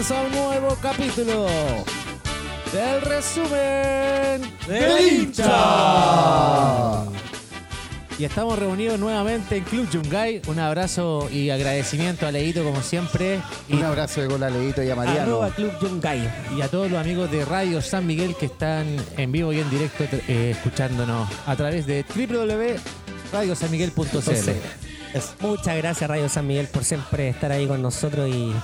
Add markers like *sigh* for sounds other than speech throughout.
Comienza un nuevo capítulo del resumen del hincha. Y estamos reunidos nuevamente en Club Yungay. Un abrazo y agradecimiento a Leito como siempre. Y, Un abrazo de gol a Leito y a Mariano. Arroba Club Yungay. y a todos los amigos de Radio San Miguel que están en vivo y en directo eh, escuchándonos a través de www.radiosanmiguel.cl. Muchas gracias Radio San Miguel por siempre estar ahí con nosotros y,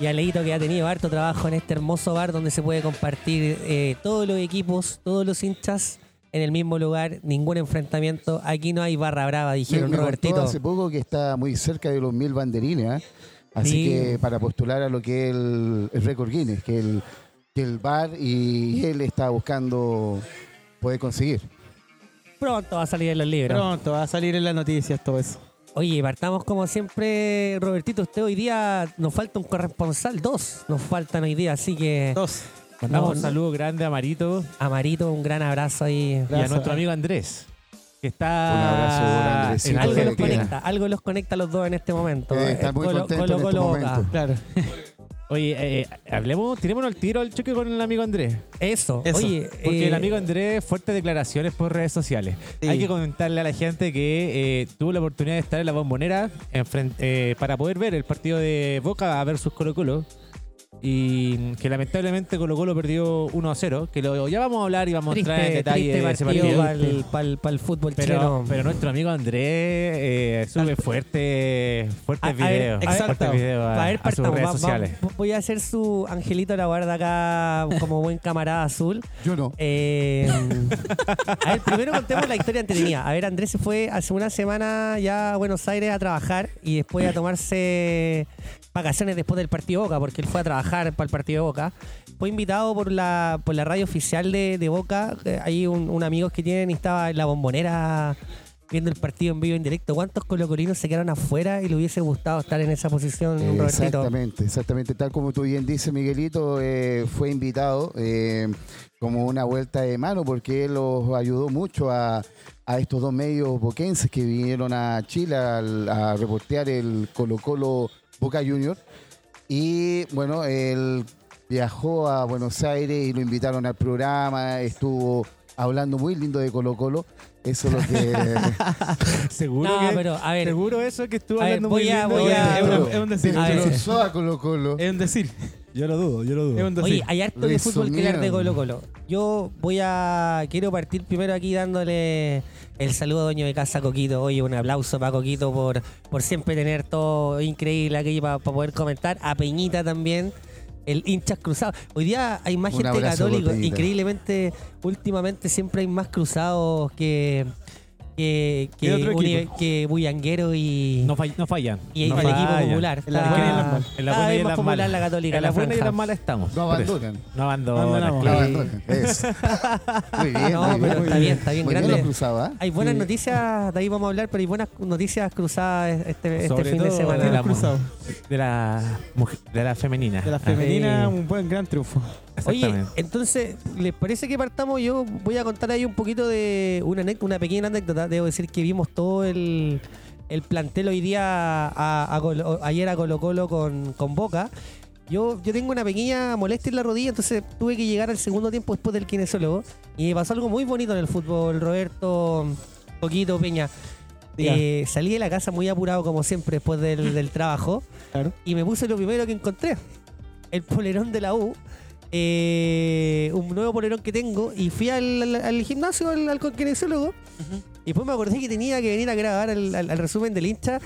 y a Leito que ha tenido harto trabajo en este hermoso bar donde se puede compartir eh, todos los equipos, todos los hinchas en el mismo lugar, ningún enfrentamiento. Aquí no hay barra brava, Me, dijeron me contó Robertito. hace poco que está muy cerca de los mil banderines, ¿eh? Así Sí. que para postular a lo que es el, el récord Guinness, que el, que el bar y él está buscando poder conseguir. Pronto va a salir en los libros. Pronto va a salir en las noticias todo eso. Oye, partamos como siempre, Robertito. Usted hoy día nos falta un corresponsal, dos nos faltan hoy día, así que Dos. Mandamos No, un saludo grande a Marito a Marito un gran abrazo ahí. y a nuestro amigo Andrés, que está Un abrazo, Andresito, en Algo los conecta, algo los conecta a los dos en este momento. Eh, está Eh, muy Colo- contento en Colo- este Colo momento. Claro. *laughs* Oye, eh, hablemos, tirémonos el tiro al choque con el amigo Andrés. Eso. Eso, Oye, Porque eh, el amigo Andrés, fuertes declaraciones por redes sociales. Sí. Hay que comentarle a la gente que eh, tuvo la oportunidad de estar en la bombonera en eh, para poder ver el partido de Boca versus Colo Colo. Y que lamentablemente Colo Colo perdió 1 a 0. Que lo, ya vamos a hablar y vamos a entrar en detalle de ese partido para el, para el fútbol Pero, chileno. pero nuestro amigo Andrés eh, sube fuerte, fuertes videos, exacto. fuertes videos a, a ver, a sus Va- va- sociales. voy a hacer su angelito a la guarda acá como buen camarada azul. Yo no. Eh, a ver, primero contemos la historia entretenida. A ver, Andrés se fue hace una semana ya a Buenos Aires a trabajar y después a tomarse vacaciones después del partido Boca, porque él fue a trabajar para el partido de Boca. Fue invitado por la, por la radio oficial de, de Boca. Eh, Hay un, un amigo que tienen y estaba en la bombonera viendo el partido en vivo en directo. ¿Cuántos colocolinos se quedaron afuera y le hubiese gustado estar en esa posición, exactamente, exactamente. Tal como tú bien dices, Miguelito, eh, fue invitado eh, como una vuelta de mano porque él los ayudó mucho a, a estos dos medios boquenses que vinieron a Chile a, reportear el Colo Colo Boca Junior. Y bueno, él viajó a Buenos Aires y lo invitaron al programa, estuvo hablando muy lindo de Colo Colo. Eso es lo que... *laughs* Seguro No, que, pero a ver, seguro eso que estuvo a ver, hablando voy muy a- lindo. voy a- Es un- es un decir. Ver. Destrozó a Colo Colo. Es un decir. Yo lo dudo, yo lo dudo. Es un decir. Oye, hay harto de fútbol que de. Colo Colo. Yo voy a. Quiero partir primero aquí dándole el saludo a dueño de casa Coquito. Oye, un aplauso para Coquito por, por siempre tener todo increíble aquí para, poder comentar. A Peñita también. El hinchas cruzados. Hoy día hay más Un gente católica. Increíblemente, últimamente siempre hay más cruzados que. Que, que, que Bullanguero y. No, fall- no fallan. y no el equipo popular. En en la buena y en las malas. la católica. En la buena y en franja. las malas estamos. No abandonan. No abandonan. No claro. abandonan. Eso. *laughs* Muy bien. No, muy pero bien. está bien, está bien Muy grande. bien lo cruzado, ¿ah? Hay buenas Sí. noticias, de ahí vamos a hablar, pero hay buenas noticias cruzadas este, este Sobre fin de todo semana. de la. De la mujer- de la femenina. De la Ah, femenina, Sí. un buen gran triunfo. Oye, Exactamente. entonces, ¿les parece que partamos? Yo voy a contar ahí un poquito de una, una pequeña anécdota. Debo decir que vimos todo el, el plantel hoy día, a, a Colo- ayer a Colo Colo con, con Boca. Yo, yo tengo una pequeña molestia en la rodilla, entonces tuve que llegar al segundo tiempo después del kinesiólogo. Y me pasó algo muy bonito en el fútbol, Roberto, Poquito, Peña. Eh, salí de la casa muy apurado, como siempre, después del, *laughs* del trabajo. Claro. Y me puse lo primero que encontré. El polerón de la U. eh, un nuevo polerón que tengo. Y fui al, al- al gimnasio, al, al kinesiólogo. Y después me acordé que tenía que venir a grabar el, al- al resumen del hincha.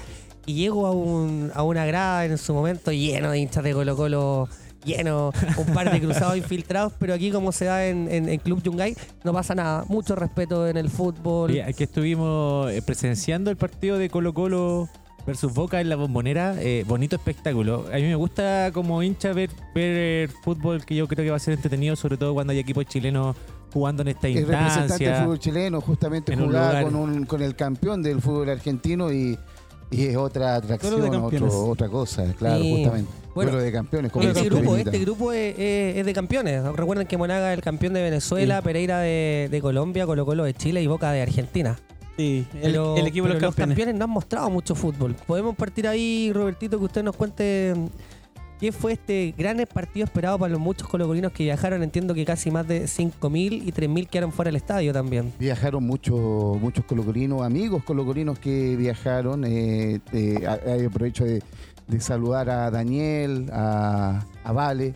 Y llego a, un, a una grada en su momento lleno de hinchas de Colo Colo. Lleno, un par de cruzados *laughs* infiltrados, pero aquí como se da en, en- en Club Yungay, no pasa nada. Mucho respeto en el fútbol. Oye, aquí estuvimos eh, presenciando el partido de Colo Colo versus Boca en la bombonera. eh, bonito espectáculo. A mí me gusta como hincha ver, ver fútbol que yo creo que va a ser entretenido, sobre todo cuando hay equipos chilenos jugando en esta El representante del instancia. fútbol chileno justamente jugaba con, un, con el campeón del fútbol argentino y, y es otra atracción, campeones. otro- otra cosa, claro, justamente. Bueno, Duelo de campeones. como Este grupo, este grupo es, es- es de campeones. Recuerden que Monaga es el campeón de Venezuela, Pereira de, de Colombia, Colo Colo de Chile y Boca de Argentina. Sí, el, Pero- el equipo de pero los campeones. no han mostrado mucho fútbol. Podemos partir ahí, Robertito, que usted nos cuente ¿Qué fue este gran partido esperado para los muchos colocolinos que viajaron? Entiendo que casi más de 5.000 y 3.000 quedaron fuera del estadio también. Viajaron muchos muchos colocolinos, amigos colocolinos que viajaron. eh, eh, aprovecho de, de saludar a Daniel, a, a Vale,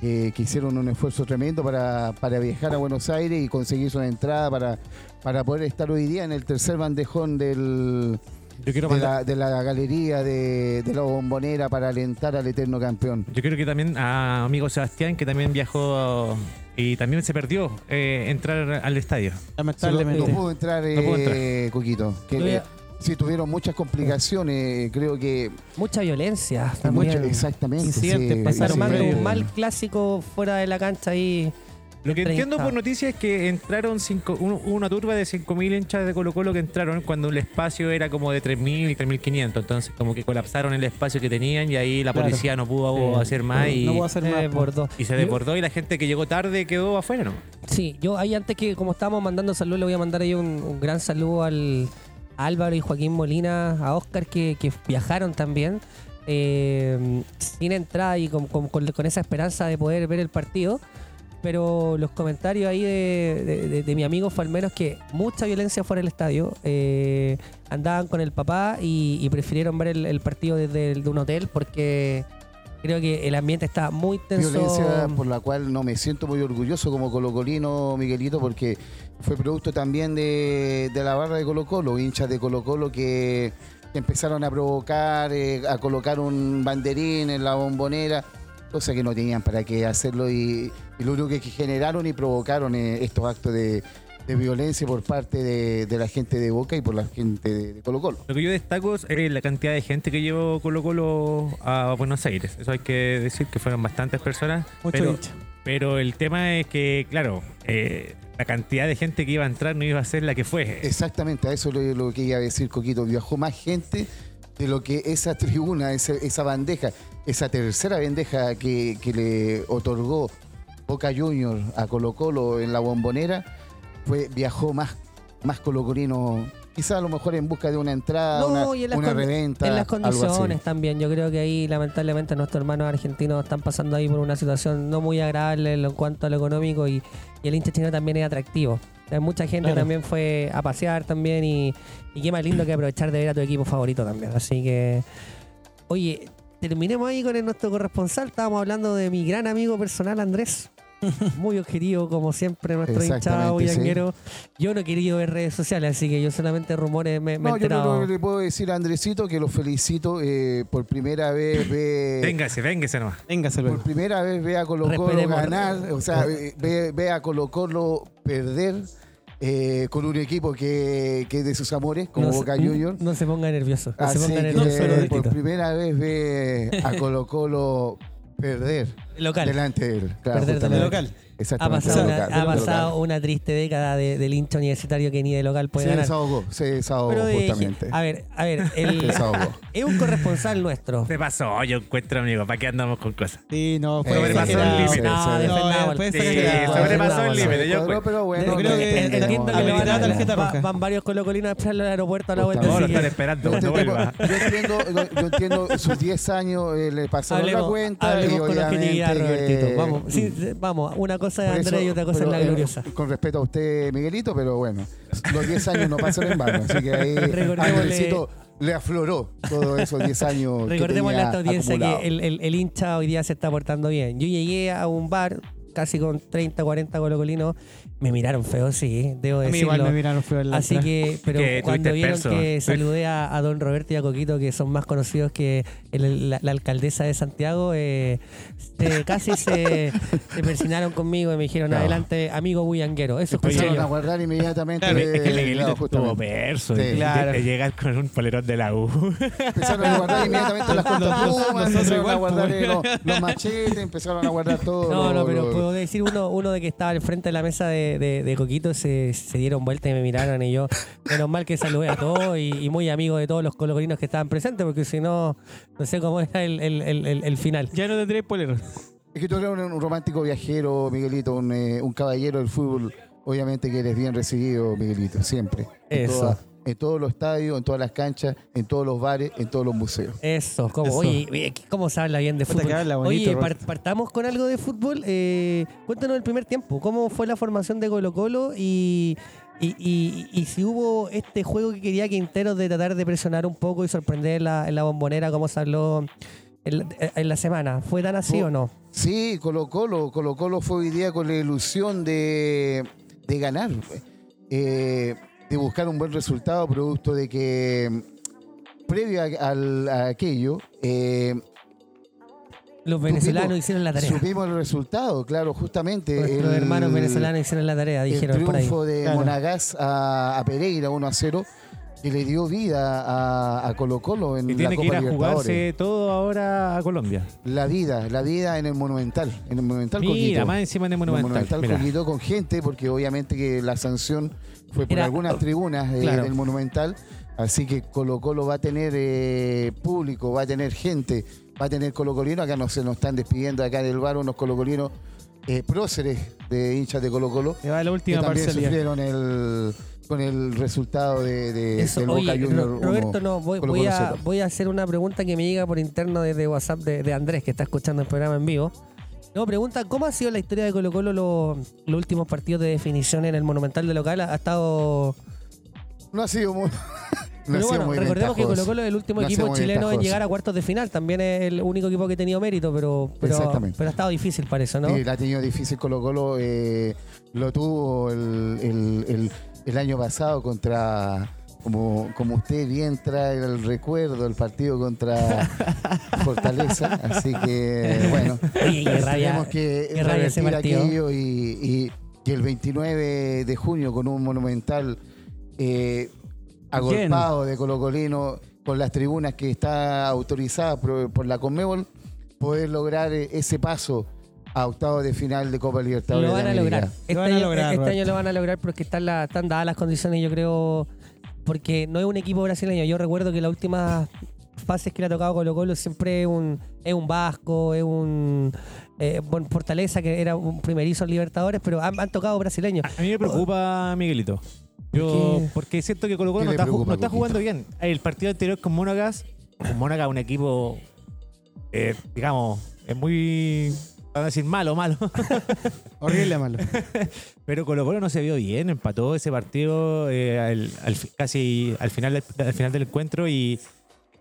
eh, que hicieron un esfuerzo tremendo para, para viajar a Buenos Aires y conseguir una entrada para, para poder estar hoy día en el tercer bandejón del, Yo quiero de, mandar- la, de la galería de, de la bombonera para alentar al eterno campeón. Yo creo que también a amigo Sebastián, que también viajó y también se perdió eh, entrar al estadio. No pudo entrar, No pudo eh, Coquito. Que, eh, sí, tuvieron muchas complicaciones. Creo que Mucha violencia también. Mucho- exactamente. Incidentes sí, pasaron previo. un mal clásico fuera de la cancha ahí. Lo que 30. entiendo por noticias es que entraron cinco, un- una turba de 5.000 hinchas de Colo Colo que entraron cuando el espacio era como de 3.000 y 3.500. Entonces como que colapsaron el espacio que tenían y ahí la Claro. policía no pudo hacer más y, No puedo hacer más. por dos. y se desbordó y la gente que llegó tarde quedó afuera, ¿no? Sí, yo ahí antes que como estábamos mandando saludos, le voy a mandar ahí un, un gran saludo al a Álvaro y Joaquín Molina, a Oscar que, que viajaron también. eh, sin entrada y con, con- con- con esa esperanza de poder ver el partido. Pero los comentarios ahí de, de- mi amigo fue que mucha violencia fuera del estadio. eh, andaban con el papá y, prefirieron ver el, partido desde un hotel porque creo que el ambiente está muy tenso. Violencia por la cual no me siento muy orgulloso como colocolino, Miguelito, porque fue producto también de, de la barra de Colo Colo, hinchas de Colo Colo que, que empezaron a provocar, eh, a colocar un banderín en la bombonera, cosa que no tenían para qué hacerlo y, y lo único que generaron y provocaron eh, estos actos de, de violencia por parte de, de la gente de Boca y por la gente de, de Colo Colo. Lo que yo destaco es eh, la cantidad de gente que llevó Colo Colo a Buenos Aires. Eso hay que decir que fueron bastantes personas. Mucho pero, hincha. pero el tema es que, claro, eh, la cantidad de gente que iba a entrar no iba a ser la que fue. Exactamente, a eso es lo, lo que iba a decir Coquito. Viajó más gente de lo que esa tribuna, esa, esa bandeja, esa tercera bandeja que, que le otorgó Boca Junior a Colo Colo en la bombonera, fue, viajó más, más colocolino, quizás a lo mejor en busca de una entrada, No, una, y en las, una con- reventa. en las condiciones también. Yo creo que ahí, lamentablemente, nuestros hermanos argentinos están pasando ahí por una situación no muy agradable en cuanto a lo económico y, y el hincha chino también es atractivo. Sea, mucha gente Claro. también fue a pasear también y, y qué más lindo que aprovechar de ver a tu equipo favorito también. Así que, oye, terminemos ahí con el- nuestro corresponsal. Estábamos hablando de mi gran amigo personal, Andrés. *laughs* Muy objetivo, como siempre, nuestro hinchado sí. bullanguero. Yo no he querido ver redes sociales, así que yo solamente rumores me, me he No, yo enterado. lo que le puedo decir a Andresito que lo felicito eh, por primera vez. Ve, Véngase, véngase nomás. Por Véngase luego. primera vez ve a Colo Colo Respetemos. ganar, o sea, ve- ve, ve a Colo Colo perder eh, con un equipo que, que es de sus amores, como no Boca se, Junior. No se ponga nervioso. No se Así ponga que nervioso. solo por primera vez ve a *laughs* Colo Colo perder Local. delante de él. Claro, Perder de local. Ha Exactamente. pasado, una, local, ha pasado una triste década de, del hincha universitario que ni de local puede Se ganar. desahogó, se desahogó Pero justamente. a ver, a ver, Se el, desahogó. es un corresponsal nuestro. Se pasó, yo encuentro, amigo. ¿Para qué andamos con cosas? Sí, no, fue Sobrepasó el límite. No, exagerado. sobrepasó el límite. Yo Cuadró, pero bueno, creo que. Entiendo que van, tarjeta roja. van varios colocolinos a esperarlo al aeropuerto a la vuelta. No, lo están esperando Yo cuando entiendo, vuelva. yo entiendo, sus 10 años, eh, le pasaron la cuenta hablemos y con objetividad, Robertito. vamos, una cosa es Por Andrés y otra cosa es pero, la eh, gloriosa. Con respeto a usted, Miguelito, pero bueno, los 10 años no pasan en vano, así que ahí *laughs* Andresito le afloró todos esos 10 años. Recordemos a esta audiencia acumulado. que el, el- el hincha hoy día se está portando bien. Yo llegué a un bar casi con 30, 40 colocolinos. Me miraron feo, sí, debo A mí decirlo. igual me miraron feo en la Así que, *laughs* pero Que cuando tuviste vieron perso. que saludé a, a don Roberto y a Coquito, que son más conocidos que el- la, la alcaldesa de Santiago, eh, se- *laughs* casi se, se persinaron conmigo y me dijeron, No. adelante, amigo bullanguero. Eso escuché Empezaron a yo. guardar inmediatamente. Claro, Es que eh, Miguelito no, estuvo justamente. perso. Sí. Claro. de llegar con un polerón de la U. Empezaron a guardar inmediatamente las *laughs* Nosotros- cortapumas, nosotros empezaron igual, a guardar pues. eh, los, los machetes, empezaron a guardar todo. No, lo- no, pero lo- puedo decir uno, uno de que estaba al frente de la mesa de, de, de Coquito se, se dieron vuelta y me miraron y yo, menos mal que saludé a todos y, y muy amigo de todos los colocolinos que estaban presentes porque si no, no sé cómo era el, el, el, el- final. Ya no tendré polero. Es que tú eres un, un romántico viajero, Miguelito, un, eh, un caballero del fútbol. Obviamente que eres bien recibido, Miguelito, siempre. Eso. En todos los estadios, en todas las canchas, en todos los bares, en todos los museos. Eso, como, Eso. oye, oye, ¿cómo se habla bien de fútbol? que habla bonito, oye, par- partamos con algo de fútbol. Eh, cuéntanos el primer tiempo, ¿cómo fue la formación de Colo Colo y, y, y- y si hubo este juego que quería Quintero de tratar de presionar un poco y sorprender en la, en la bombonera como se habló en, en la semana? ¿Fue tan así o no? Sí, Colo Colo, Colo Colo fue hoy día con la ilusión de, de ganar, eh, de buscar un buen resultado, producto de que mm, previo a, al- a aquello, eh, Los venezolanos supimos- hicieron la tarea. supimos el resultado, claro, justamente. El- hermanos venezolanos hicieron la tarea, el dijeron por ahí. triunfo de Claro. Monagas a, a Pereira 1 a 0 que le dio vida a, a Colo Colo en Y la tiene que Copa ir a Libertadores. jugarse todo ahora a Colombia. La vida, la vida en el Monumental, en el Monumental Mira, Coquito. más encima de El Monumental. Monumental Mira. Coquito con gente, porque obviamente que la sanción fue por Era- algunas tribunas eh, claro. del Monumental. Así que Colo Colo va a tener eh, público, va a tener gente, va a tener colocolino. Acá nos, se nos están despidiendo acá del bar unos colocolinos eh, próceres de hinchas de Colo Colo. Va la Que última también parcialidad. sufrieron el, con el resultado de, de- Eso, del oye, Boca Junior. Roberto, no, voy, a, voy a hacer una pregunta que me llega por interno desde WhatsApp de, de Andrés, que está escuchando el programa en vivo. No, pregunta, ¿cómo ha sido la historia de Colo Colo los, los últimos partidos de definición en el Monumental de local? Ha estado... No ha sido muy. *laughs* no Pero bueno, muy recordemos que. Colo Colo es el último No equipo chileno en llegar a cuartos de final. También es el único equipo que ha tenido mérito, pero, pero, ha estado difícil para eso, ¿no? Sí, la ha tenido difícil Colo Colo. eh, lo tuvo el, el- el- el año pasado contra, como, como usted bien trae el recuerdo, el partido contra *laughs* Fortaleza. Así que, bueno, Oye, qué rabia, tenemos que qué rabia ese revertir partido. aquello y, y- y el 29 de junio con un monumental eh, agolpado de Colocolino con las tribunas que está autorizada por, por la Conmebol, poder lograr eh, ese paso a octavos de final de Copa Libertadores. Lo de van a lograr. Este, Lo van a año, lograr, este año lo van a lograr porque están, la- están dadas las condiciones, yo creo, porque no es un equipo brasileño. Yo recuerdo que las últimas fases que le ha tocado Colo Colo siempre es un, es un Vasco, es un eh, bueno, Fortaleza, que era un primerizo en Libertadores, pero han, han tocado brasileños. A mí me preocupa Miguelito. Yo, ¿Por qué? porque siento que Colo Colo ¿Qué no está, ju- preocupa, no está Coquito? jugando bien. El partido anterior con Monagas, con Monagas un equipo, eh, digamos, es muy, van a decir malo, malo. *laughs* Horrible malo. *laughs* Pero Colo Colo no se vio bien, empató ese partido eh, al- casi al final, del, al final del encuentro y,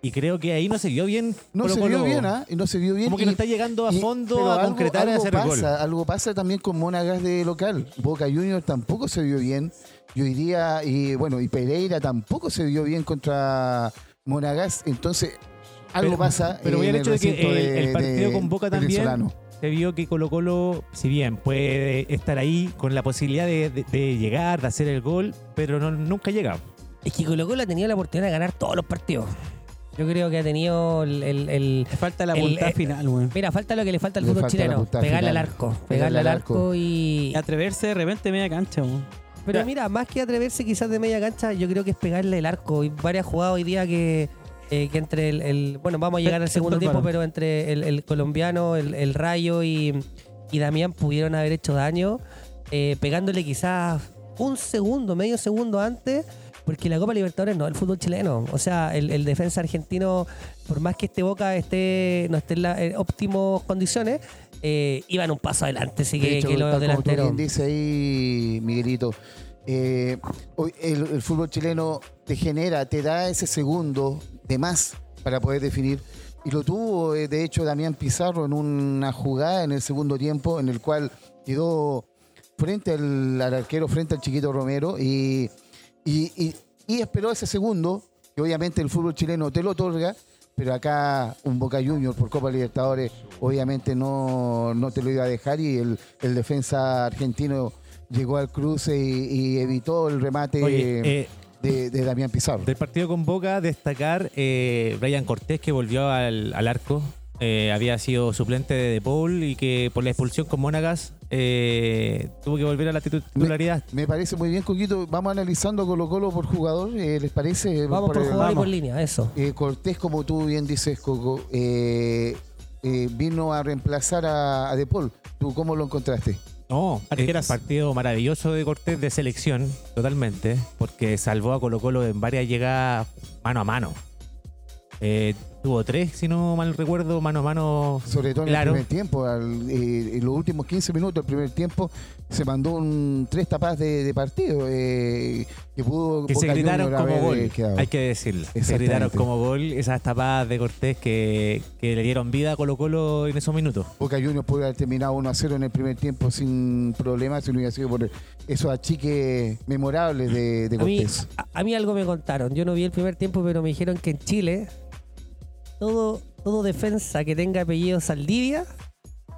y creo que ahí no se vio bien. No Colo se vio bien, ¿ah? Y no se vio bien. Como que y- no está llegando a fondo a algo- concretar algo hacer el pasa, gol. Algo pasa también con Monagas de local. Boca Junior tampoco se vio bien. Yo diría, y bueno, y Pereira tampoco se vio bien contra Monagas. Entonces, algo Pero- pasa. pero voy al hecho de que el- el partido con Boca también venezolano. Se vio que Colo Colo, si bien puede estar ahí con la posibilidad de, de- de llegar, de hacer el gol, pero no, nunca llega. Es que Colo Colo ha tenido la oportunidad de ganar todos los partidos. Yo creo que ha tenido el- el- el, Le falta la punta eh, final, weón. Mira, falta lo que le falta al Le fútbol falta chileno. Pegarle final. al arco. Pegarle al arco y. Y atreverse de repente media cancha, weón. Pero Ya. mira, más que atreverse quizás de media cancha, yo creo que es pegarle el arco. Y varias jugadas hoy día que, eh, que entre el, el- Bueno, vamos a llegar al *laughs* segundo tiempo, pero entre el, el colombiano, el, el Rayo y, y Damián pudieron haber hecho daño, eh, pegándole quizás un segundo, medio segundo antes. Porque la Copa Libertadores no es el fútbol chileno. O sea, el, el defensa argentino, por más que este Boca esté, no esté en las óptimas condiciones, eh, iban un paso adelante. Así De que, hecho, que los tal como tú delanteros. bien dice ahí, Miguelito, eh, el fútbol chileno te genera, te da ese segundo de más para poder definir. Y lo tuvo, eh, de hecho, Damián Pizarro en una jugada en el segundo tiempo, en el cual quedó frente al, al arquero, frente al chiquito Romero, y, y, esperó ese segundo, que obviamente el fútbol chileno te lo otorga, pero acá un Boca Junior por Copa Libertadores obviamente no, no te lo iba a dejar y el, el defensa argentino llegó al cruce y, evitó el remate eh, de, de Damián Pizarro. Del partido con Boca, destacar eh, Brian Cortés, que volvió al, al arco. Eh, había sido suplente de De Paul y que por la expulsión con Monagas eh, tuvo que volver a la titularidad. Me parece muy bien, Coquito. Vamos analizando Colo Colo por jugador, eh, ¿les parece? Vamos por el- jugador y por línea, eso. Eh, Cortés, como tú bien dices, Coco, eh, eh, vino a reemplazar a, a De Paul. ¿Tú cómo lo encontraste? No, Arquerazo. el partido maravilloso de Cortés de selección, totalmente, porque salvó a Colo Colo en varias llegadas mano a mano. Eh, tuvo tres, si no mal recuerdo, mano a mano. Sobre todo en Claro. el primer tiempo, al- eh, en los últimos 15 minutos del primer tiempo, se mandó un tres tapas de, de partido eh, que pudo Que se gritaron como gol, eh, quedado. hay que decirlo. Se gritaron como gol esas tapadas de Cortés que, que le dieron vida a Colo Colo en esos minutos. Boca Juniors pudo haber terminado 1 a 0 en el primer tiempo sin problemas si no hubiera sido por esos achiques memorables de, de A mí, Cortés. a, a mí algo me contaron. Yo no vi el primer tiempo, pero me dijeron que en Chile todo, todo defensa que tenga apellido Saldivia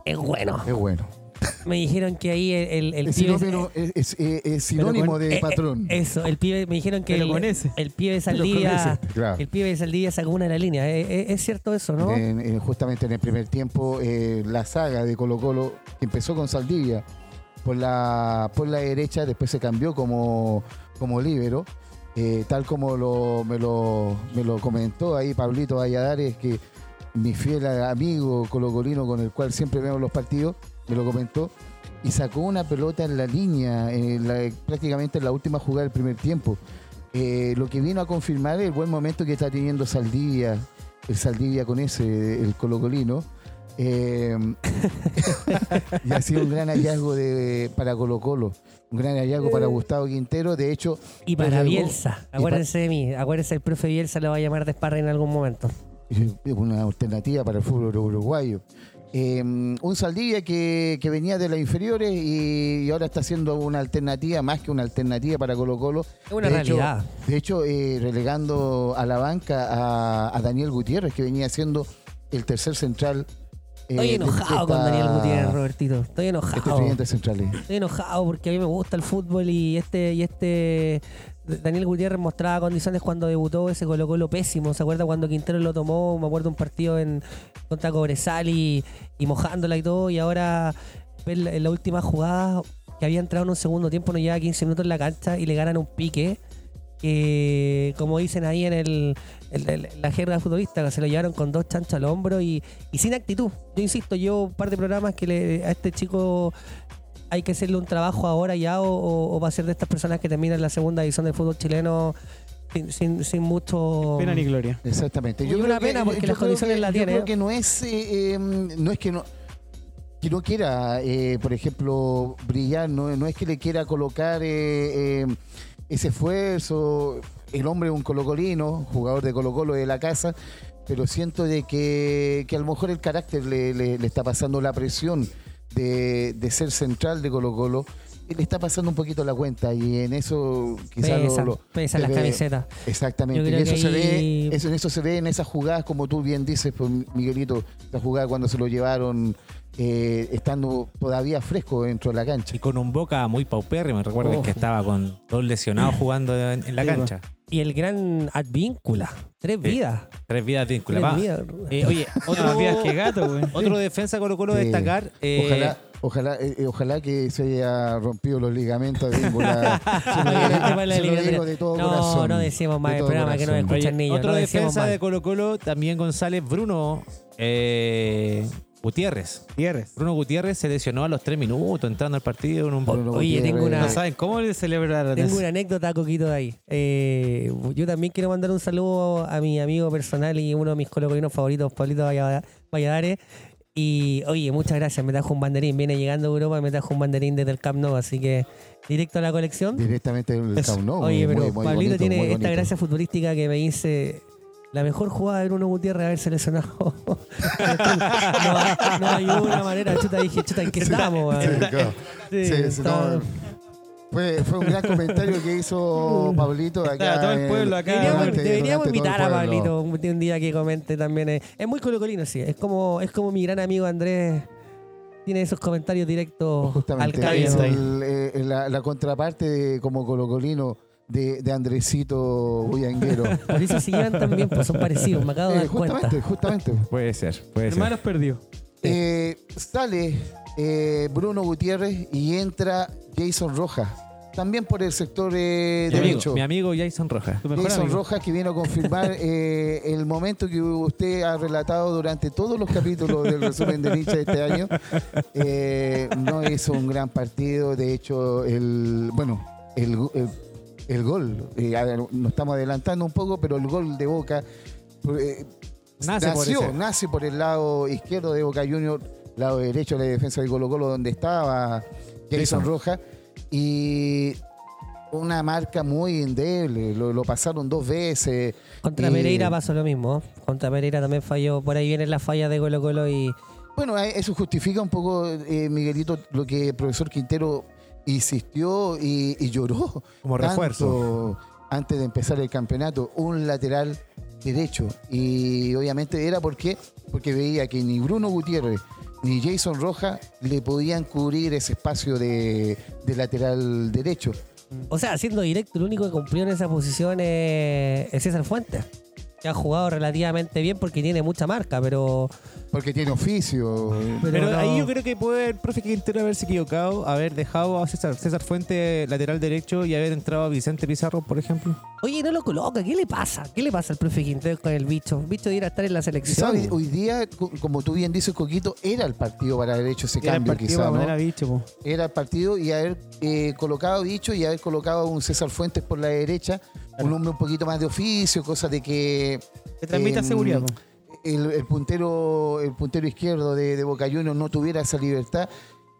es bueno. Es bueno. Me dijeron que ahí el, el, el Es pibe- sinónimo, es, es- es- es sinónimo eh, de eh, patrón. eso, el pibe, me dijeron que Pero el, con ese. el pibe Saldivia, claro. el pibe de Saldivia sacó una de la línea. ¿Es, es- es cierto eso, no? En- en- justamente en el primer tiempo, eh, la saga de Colo Colo, que empezó con Saldivia por la, por la derecha, después se cambió como, como líbero, eh, tal como me, lo, me lo comentó ahí Pablito Valladares, que mi fiel amigo colocolino con el cual siempre vemos los partidos, me lo comentó, y sacó una pelota en la línea, prácticamente en la última jugada del primer tiempo. Eh, lo que vino a confirmar el buen momento que está teniendo Saldivia, el Saldivia con ese, el colocolino. Eh, *laughs* y ha sido un gran hallazgo de, para Colo Colo, un gran hallazgo para Gustavo Quintero. De hecho, Y para Bielsa. Acuérdense de mí. Acuérdense, el profe Bielsa lo va a llamar de sparring en algún momento. *laughs* es una alternativa para el fútbol uruguayo. Eh, un Saldivia que, que venía de las inferiores y, y ahora está siendo una alternativa, más que una alternativa para Colo Colo. Es una De hecho- realidad. de hecho, eh, relegando a la banca a, a Daniel Gutiérrez, que venía siendo el tercer central. Eh, Estoy de enojado con Daniel Gutiérrez, Robertito. Estoy enojado. Estoy enojado porque a mí me gusta el fútbol y este y este Daniel Gutiérrez mostraba condiciones cuando debutó ese Colo Colo pésimo. ¿Se acuerda cuando Quintero lo tomó? Me acuerdo un partido en contra Cobresal y, y mojándola y todo. Y ahora en la última jugada que había entrado en un segundo tiempo, no lleva 15 minutos en la cancha y le ganan un pique. Que, como dicen ahí en el, la jerga futbolista, que se lo llevaron con dos chanchos al hombro y, y sin actitud. Yo insisto, yo un par de programas que le, a este chico hay que hacerle un trabajo ahora ya o, o- o va a ser de estas personas que terminan la segunda división del fútbol chileno sin, sin, sin mucho... Pena ni gloria. Exactamente. Y una pena porque yo las creo condiciones que- las yo creo ¿eh? que no es, eh, eh, no es que no, que no quiera, eh, por ejemplo, brillar, no, no es que le quiera colocar eh, eh, ese esfuerzo. El hombre es un colocolino, jugador de Colo Colo de la casa, pero siento de que, que a lo mejor el carácter le, le- le está pasando la presión de, de ser central de Colo Colo. Le está pasando un poquito la cuenta y en eso quizás lo- pesan, lo, pesan se las ve- camisetas. Exactamente, y eso que se ve, eso, en eso se ve en esas jugadas, como tú bien dices, pues, Miguelito, la jugada cuando se lo llevaron eh, estando todavía fresco dentro de la cancha. Y con un boca muy paupérrimo. Recuerden Oh. que estaba con dos lesionados jugando en, en la Sí, cancha. Y el gran Advíncula. Tres vidas. Tres vidas vidas. Eh, oye, *laughs* otro, vías que gato, güey. otro defensa Colo Colo destacar. eh, Ojalá, ojalá, eh, ojalá que se haya rompido los ligamentos de víncula. *laughs* De todo No, corazón. no decimos más de el programa que no corazón. escuchan niños. otro no defensa mal. de Colo Colo, también González Bruno eh, Gutiérrez. Tierres. Bruno Gutiérrez se lesionó a los tres minutos entrando al partido en un Bruno Oye, tengo Gutiérrez. una- No saben cómo le celebraron Tengo eso. una anécdota, Coquito, de ahí. Eh, yo también quiero mandar un saludo a mi amigo personal y uno de mis colocolinos favoritos, Pablito Vallada- Valladares. Y, oye, muchas gracias, me trajo un banderín. Viene llegando a Europa y me trajo un banderín desde el Camp Nou, así que directo a la colección. Directamente del. Camp Nou, oye, muy- pero muy Pablito bonito, tiene esta gracia futbolística que me dice... La mejor jugada de Bruno Gutiérrez haber seleccionado. *laughs* no, no hay una manera, chuta, dije, chuta, ¿en qué estamos? Sí, claro. Sí, Sí, sí, está- no, fue, fue un gran comentario que hizo Pablito acá. Estaba todo el en- pueblo acá. Deberíamos, durante- deberíamos durante todo invitar el a. Pablito un, un día que comente también. Es, es muy colocolino, sí. Es como, es como mi gran amigo Andrés. Tiene esos comentarios directos al Justamente, es está ahí. el- eh, la, la contraparte de, como colocolino de, de Andresito Bullanguero. *laughs* Por eso se llevan también, pues son parecidos. Me acabo de Eh, dar cuenta. justamente, justamente. *laughs* Puede ser, puede ser. Hermanos perdió. Eh, sale eh, Bruno Gutiérrez y entra Jason Rojas. también por el sector eh, Mi amigo, mi amigo Jason Rojas. Tu mejor Jason amigo. Rojas que viene a confirmar *laughs* eh, el momento que usted ha relatado durante todos los capítulos del resumen de Nietzsche de este año. Eh, no hizo un gran partido, de hecho, el bueno, el, el- el gol, eh, a ver, nos estamos adelantando un poco, pero el gol de Boca eh, Nace por nació, ese. nace por el lado izquierdo de Boca Junior, lado derecho de la defensa de Colo Colo, donde estaba Jason Jason. Rojas. Y una marca muy endeble, lo, lo pasaron dos veces. Contra Pereira pasó lo mismo. Contra Pereira también falló. Por ahí viene la falla de Colo Colo y Bueno, eh, eso justifica un poco, eh, Miguelito, lo que el profesor Quintero insistió y, y lloró. Como refuerzo. Antes de empezar el campeonato, un lateral derecho. Y obviamente era porque, porque veía que ni Bruno Gutiérrez ni Jason Rojas le podían cubrir ese espacio de, de lateral derecho. O sea, siendo directo, el único que cumplió en esa posición es, es César Fuentes. Que ha jugado relativamente bien porque tiene mucha marca, pero. Porque tiene oficio. Pero, no- ahí yo creo que puede el profe Quintero haberse equivocado, haber dejado a César, César Fuente lateral derecho y haber entrado a Vicente Pizarro, por ejemplo. Oye, no lo coloca. ¿Qué le pasa? ¿Qué le pasa al profe Quintero con el bicho? El bicho debiera estar en la selección. sabe, hoy día, co- como tú bien dices, Coquito, era el partido para haber hecho ese Era el cambio, partido quizá, para ¿no? a bicho, po. era el partido y haber eh, colocado a Bicho y haber colocado a un César Fuentes por la derecha, un hombre un poquito más de oficio, cosa de que Que transmita seguridad, po. el, el puntero el puntero izquierdo de, de Boca Juniors no tuviera esa libertad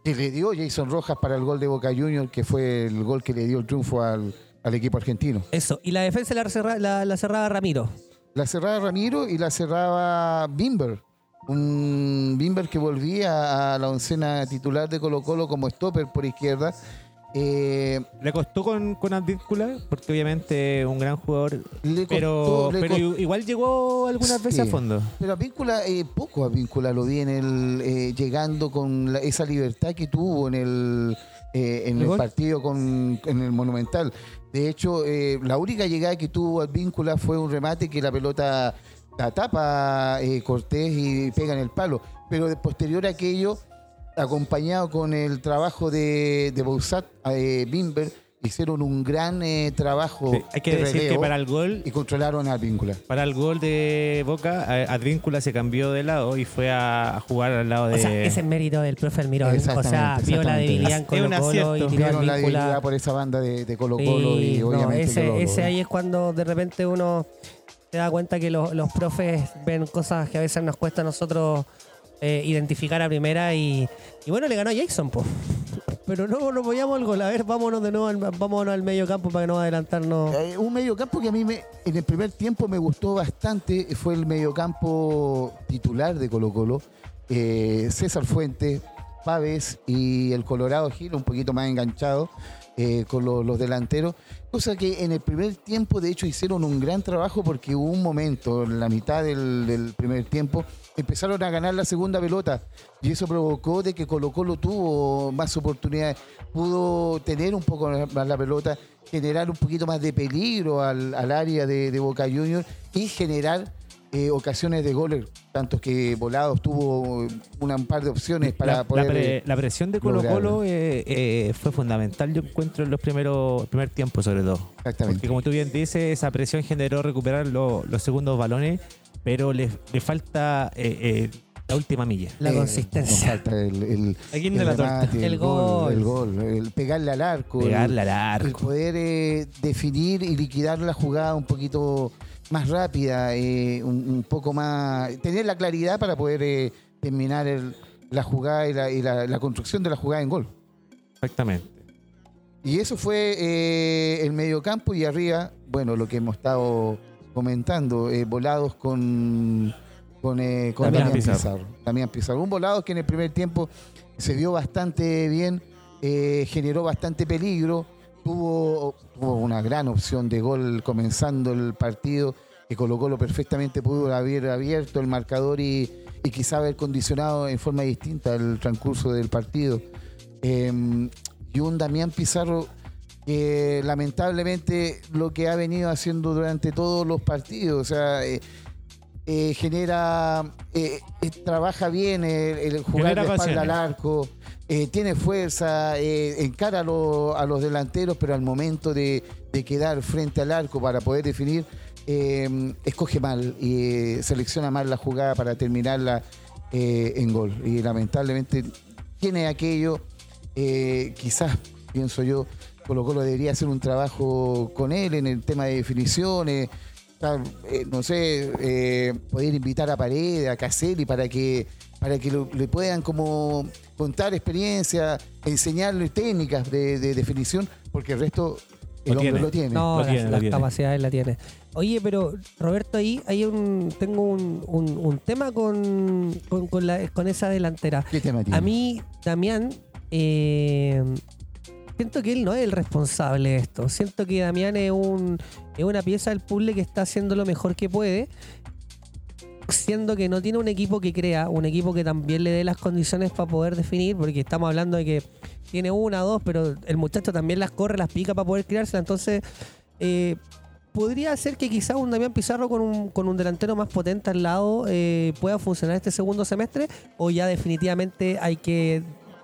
que le dio Jason Rojas para el gol de Boca Juniors, que fue el gol que le dio el triunfo al, al equipo argentino. Eso. Y la defensa la, cerra- la, la cerraba Ramiro. La cerraba Ramiro y la cerraba Bimber. Un Bimber que volvía a la oncena titular de Colo Colo como stopper por izquierda. Eh, Le costó con, con Advíncula, porque obviamente un gran jugador, le pero, costó- le pero costó- igual llegó algunas veces a fondo. Pero a Víncula, eh, poco a Víncula lo vi en el, eh, llegando con la- esa libertad que tuvo en el, en ¿El partido con, en el Monumental. De hecho, la única llegada que tuvo al Víncula fue un remate que la pelota la tapa Cortés y pega en el palo. Pero de posterior a aquello, acompañado con el trabajo de, de Bouzat, eh, Bimber, hicieron un gran eh, trabajo Sí, hay que de decir que para el gol y controlaron al Víncula. Para el gol de Boca, Advíncula se cambió de lado y fue a, a jugar al lado de. O sea, ese es mérito del profe Almirón. O sea, Exactamente, vio la debilidad en Es Colo Colo y tiró la debilidad por esa banda de, de Colo Colo y no, obviamente ese, ese ahí es cuando de repente uno se da cuenta que los, los profes ven cosas que a veces nos cuesta a nosotros eh, identificar a primera y, y bueno, le ganó a Jason, po. Pero no nos apoyamos el gol. A ver, vámonos de nuevo al, vámonos al medio campo para que no adelantarnos. Eh, un mediocampo que a mí me, en el primer tiempo me gustó bastante fue el mediocampo titular de Colo Colo. Eh, César Fuentes, Pávez y el Colorado Gil, un poquito más enganchado eh, con lo- los delanteros. Cosa que en el primer tiempo, de hecho, hicieron un gran trabajo porque hubo un momento, en la mitad del primer tiempo, empezaron a ganar la segunda pelota y eso provocó de que Colo Colo tuvo más oportunidades, pudo tener un poco más la pelota, generar un poquito más de peligro al, al área de, de Boca Juniors y generar eh, ocasiones de goles, tanto que Volados tuvo una, un par de opciones para la, la pre- la presión de Colo. Colo eh, eh, fue fundamental, yo encuentro, en los primeros primer tiempos sobre todo. Exactamente. Porque como tú bien dices, esa presión generó recuperar lo- los segundos balones, pero le, le falta eh, eh, la última milla. La Eh, consistencia. falta el, el, Aquí el de la torta. remate, El el gol, el gol, el pegarle al arco, el- Pegarle al el arco. poder eh, definir y liquidar la jugada un poquito más rápida, eh, un, un poco más, tener la claridad para poder eh, terminar el- la jugada y, la, y la- la construcción de la jugada en gol. Exactamente. Y eso fue eh, el mediocampo y arriba, bueno, lo que hemos estado comentando, eh, volados con, con, eh, con Damián Damián Pizarro. Pizarro. Damián Pizarro. Un volado que en el primer tiempo se vio bastante bien, eh, generó bastante peligro, tuvo, tuvo una gran opción de gol comenzando el partido, que Colo Colo perfectamente pudo haber abierto el marcador y, y quizá haber condicionado en forma distinta el transcurso del partido. Eh, y un Damián Pizarro que lamentablemente lo que ha venido haciendo durante todos los partidos, o sea, eh, eh, genera, eh, trabaja bien el, el jugar de espalda al arco, tiene fuerza, encara a, lo- a los delanteros, pero al momento de, de quedar frente al arco para poder definir, escoge mal y selecciona mal la jugada para terminarla eh, en gol. Y lamentablemente tiene aquello, quizás, pienso yo, Colo Colo debería hacer un trabajo con él en el tema de definiciones, eh, no sé, eh, poder invitar a Paredes, a Caselli para que para que lo- le puedan como contar experiencia, enseñarle técnicas de, de definición, porque el resto el Lo hombre tiene. lo tiene. No, Lo las, tiene, las tiene. capacidades la tiene. Oye, pero Roberto, ahí hay un tengo un, un- un tema con, con, con la- con esa delantera. ¿Qué tema tiene? A mí, Damián, eh, siento que él no es el responsable de esto. Siento que Damián es, un, es una pieza del puzzle que está haciendo lo mejor que puede. Siendo que no tiene un equipo que crea, un equipo que también le dé las condiciones para poder definir, porque estamos hablando de que tiene una, dos, pero el muchacho también las corre, las pica para poder creársela. Entonces, eh, podría ser que quizás un Damián Pizarro con un, con un delantero más potente al lado eh, pueda funcionar este segundo semestre, o ya definitivamente hay que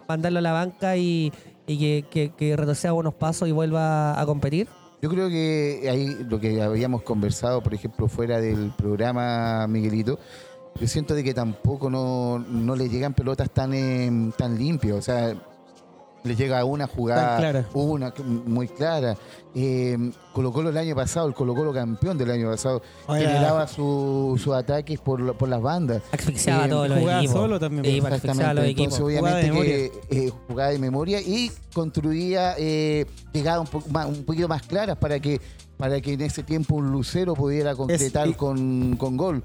mandarlo a la banca y, y que, que, que retroceda unos pasos y vuelva a competir. Yo creo que ahí lo que habíamos conversado, por ejemplo, fuera del programa, Miguelito, yo siento de que tampoco no, no le llegan pelotas tan, em, tan limpias. O sea, le llega una jugada, clara. una muy clara. Eh, Colo Colo el año pasado, el Colo Colo campeón del año pasado, generaba su- sus ataques por, por las bandas. Asfixiaba Eh, a todos los jugaba equipos. solo también, los Exactamente. equipos. Entonces, Jugada de obviamente que eh, jugada de memoria y construía eh, llegadas un poquito más claras para que para que en ese tiempo un Lucero pudiera concretar y- con, con gol.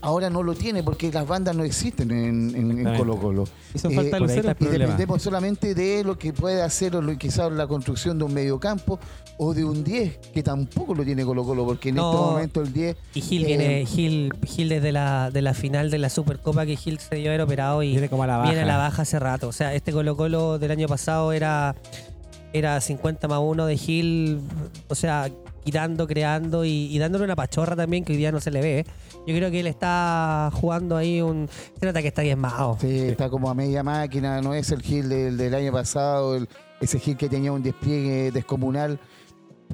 Ahora no lo tiene porque las bandas no existen en, en- en Exactamente. Colo Colo. Hizo Eh, falta Lucero. Y problema. dependemos solamente de lo que puede hacer o lo- quizás la construcción de un mediocampo o de un 10, que tampoco lo tiene Colo Colo, porque en No. este momento el 10 Y Gil Eh, viene, Gil, Gil desde la, de la final de la Supercopa que Gil se dio haber operado y Viene como a la baja. viene a la baja hace rato. O sea, este Colo Colo del año pasado era, era 50 más 1 de Gil, o sea, quitando, creando y, y dándole una pachorra también que hoy día no se le ve. Yo creo que él está jugando ahí un... Se nota que está diezmado. Sí, está como a media máquina, no es el Gil del, del año pasado, el- ese Gil que tenía un despliegue descomunal,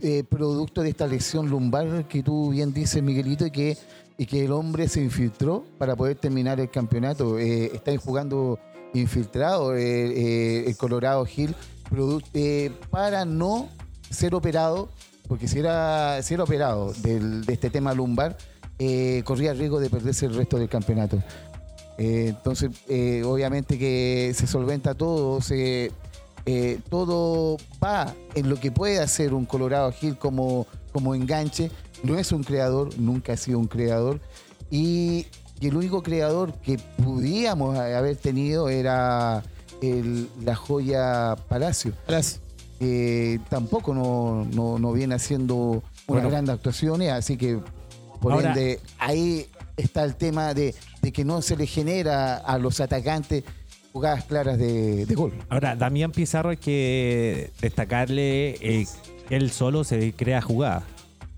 eh, producto de esta lesión lumbar que tú bien dices, Miguelito, y que, y que el hombre se infiltró para poder terminar el campeonato. Eh, está jugando infiltrado eh, eh, el Colorado Gil eh, para no ser operado, porque si era, si era operado de este tema lumbar, eh, corría riesgo de perderse el resto del campeonato. Eh, entonces, eh, obviamente que se solventa todo, se, eh, todo va en lo que puede hacer un Colorado Gil como, como enganche. No es un creador, nunca ha sido un creador. Y, y el único creador que pudiéramos haber tenido era el- la joya Palacio. Que tampoco no, no- no viene haciendo unas Bueno. grandes actuaciones, así que por Ahora- ende ahí está el tema de, de que no se le genera a los atacantes jugadas claras de, de gol. Ahora, Damián Pizarro hay que destacarle eh, que él solo se crea jugada.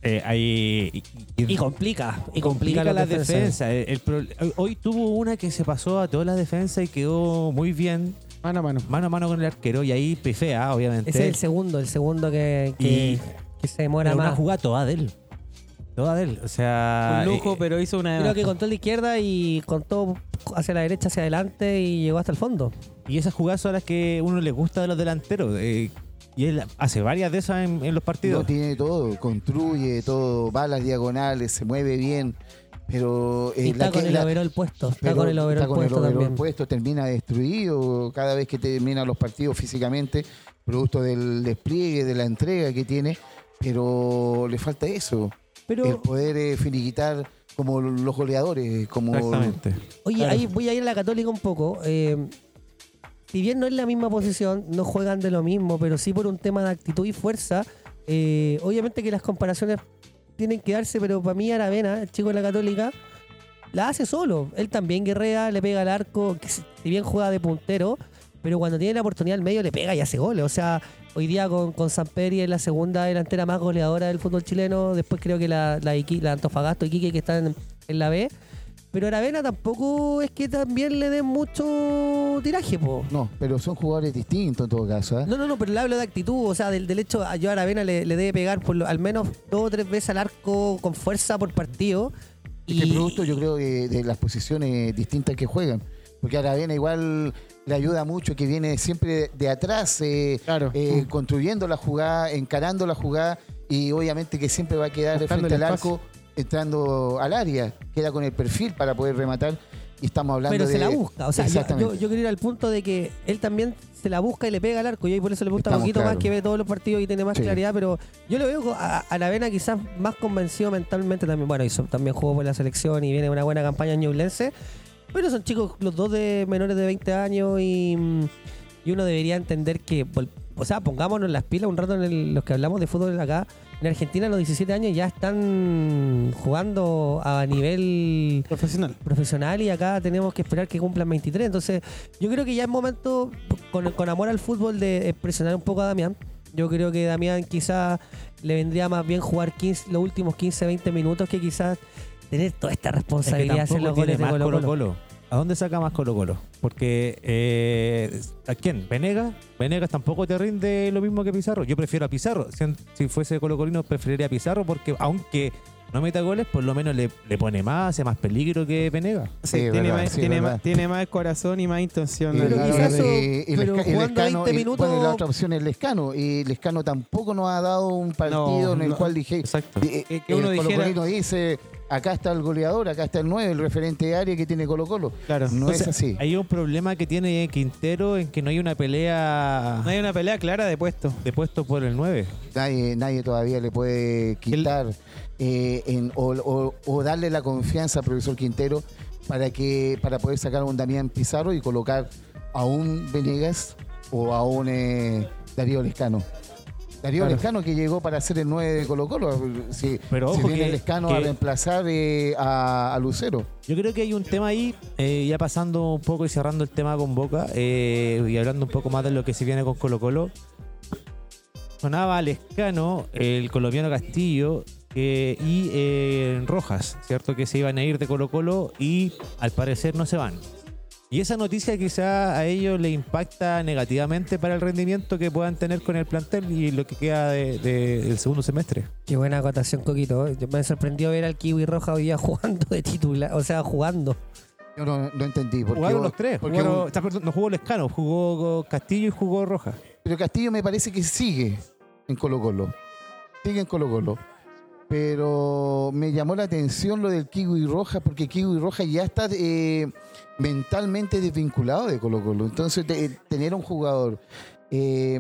Eh, hay, Y complica, y complica, la defensas. defensa. El- hoy tuvo una que se pasó a todas las defensas y quedó muy bien Mano a mano. mano a mano con el arquero y ahí pifea, obviamente. Ese es el segundo, el segundo que, que, Y- que se demora Pero una más. jugada toda de él. Toda de él. O sea. Un lujo, eh, pero hizo una. Creo que contó a la izquierda y contó hacia la derecha, hacia adelante y llegó hasta el fondo. Y esas jugadas son las que uno le gusta de los delanteros. eh, y él hace varias de esas en, en los No partidos. tiene todo, construye todo, va a las diagonales, se mueve bien, pero... eh, y está la con el la- overall puesto. Está pero con el overall está con el puesto overall también. puesto, termina destruido cada vez que termina los partidos físicamente, producto del despliegue, de la entrega que tiene, pero le falta eso, el poder eh, finiquitar como los goleadores, como Exactamente. oye, Claro. ahí voy a ir a la Católica un poco. Eh, si bien no es la misma posición, no juegan de lo mismo, pero sí por un tema de actitud y fuerza. eh, obviamente que las comparaciones tienen que darse, pero para mí Aravena, el chico de la Católica, la hace solo. Él también guerrea, le pega al arco, que si bien juega de puntero, pero cuando tiene la oportunidad al medio le pega y hace goles. O sea, hoy día con, con Samperi es la segunda delantera más goleadora del fútbol chileno. Después creo que la, la, Iqui- la que está en, en la B. Pero Aravena tampoco es que también le den mucho tiraje, po. No, pero son jugadores distintos en todo caso. ¿eh? No, no, no, pero le hablo de actitud, o sea, del, del hecho, a yo a Aravena le, le debe pegar por lo- al menos dos o tres veces al arco con fuerza por partido. Y que producto yo creo de, de las posiciones distintas que juegan. Porque Aravena igual le ayuda mucho, que viene siempre de atrás, eh, Claro. eh, construyendo la jugada, encarando la jugada y obviamente que siempre va a quedar de Buscando frente al espacio. arco, entrando al área, queda con el perfil para poder rematar. Y estamos hablando pero de... se la busca. O sea, yo, yo, quería ir al punto de que él también se la busca y le pega al arco. Y ahí por eso le gusta un poquito más que ve todos los partidos y tiene más Sí. claridad. Pero yo lo veo a, a Aravena quizás más convencido mentalmente también. Bueno, hizo, también jugó por la selección y viene una buena campaña en Ñublense. Pero son chicos, los dos de menores de 20 años y, mm, y uno debería entender que, o sea, pongámonos las pilas un rato en el- los que hablamos de fútbol acá. En Argentina a los 17 años ya están jugando a nivel Profesional. profesional y acá tenemos que esperar que cumplan 23. Entonces, yo creo que ya es momento, con, con amor al fútbol, de expresionar un poco a Damián. Yo creo que Damián quizás le vendría más bien jugar 15, los últimos 15, 20 minutos que quizás tener toda esta Es que responsabilidad de hacer los tiene goles de más Colo Colo Colo. Colo. ¿A dónde saca más Colo Colo? Porque eh, ¿a quién? ¿Venegas? Venegas tampoco te rinde lo mismo que Pizarro. Yo prefiero a Pizarro. Si, si fuese Colo Colino preferiría a Pizarro porque aunque no meta goles, por lo menos le, le pone más, hace más peligro que Venegas. Sí, tiene, verdad, más, sí, tiene, verdad. más, tiene más corazón y más intención. Y la- quizás pero jugando Lescano- 20 y- minutos- Bueno, la otra opción es Lescano. Y Lescano tampoco nos ha dado un partido No, en el no. cual dije. Exacto. eh, Que- uno el dijera- Colo-Colino dice: acá está el goleador, acá está el 9, el referente de área que tiene Colo-Colo. Claro. No Entonces, es así. Hay un problema que tiene Quintero en que no hay una pelea No hay una pelea clara de puesto. de puesto por el 9. Nadie, nadie todavía le puede quitar eh, en- o, o- o darle la confianza al profesor Quintero para que para poder sacar a un Damián Pizarro y colocar a un Venegas o a un eh, Darío Lescano. Darío Claro. Lescano que llegó para ser el 9 de Colo Colo. Si, Pero si ojo viene que- Lescano que- a reemplazar eh, a, a Lucero. Yo creo que hay un tema ahí, eh, ya pasando un poco y cerrando el tema con Boca, eh, y hablando un poco más de lo que se viene con Colo Colo. Sonaba Lescano, el colombiano Castillo y Rojas, ¿cierto? Que se iban a ir de Colo Colo y al parecer no se van. Y esa noticia quizá a ellos le impacta negativamente para el rendimiento que puedan tener con el plantel y lo que queda de- de- del segundo semestre. Qué buena acotación, Coquito. Yo me sorprendió ver al Kiwi Roja hoy día *laughs* jugando de titular, o sea, jugando. Yo no, no entendí. Porque, Jugaron los tres. porque jugaron- un- está, perdón, no jugó Lescano, jugó Castillo y jugó Rojas. Pero Castillo me parece que sigue en Colo Colo. Sigue en Colo Colo. Pero me llamó la atención lo del Kiwi Roja, porque Kiwi Roja ya está eh, mentalmente desvinculado de Colo Colo. Entonces, te- tener un jugador eh,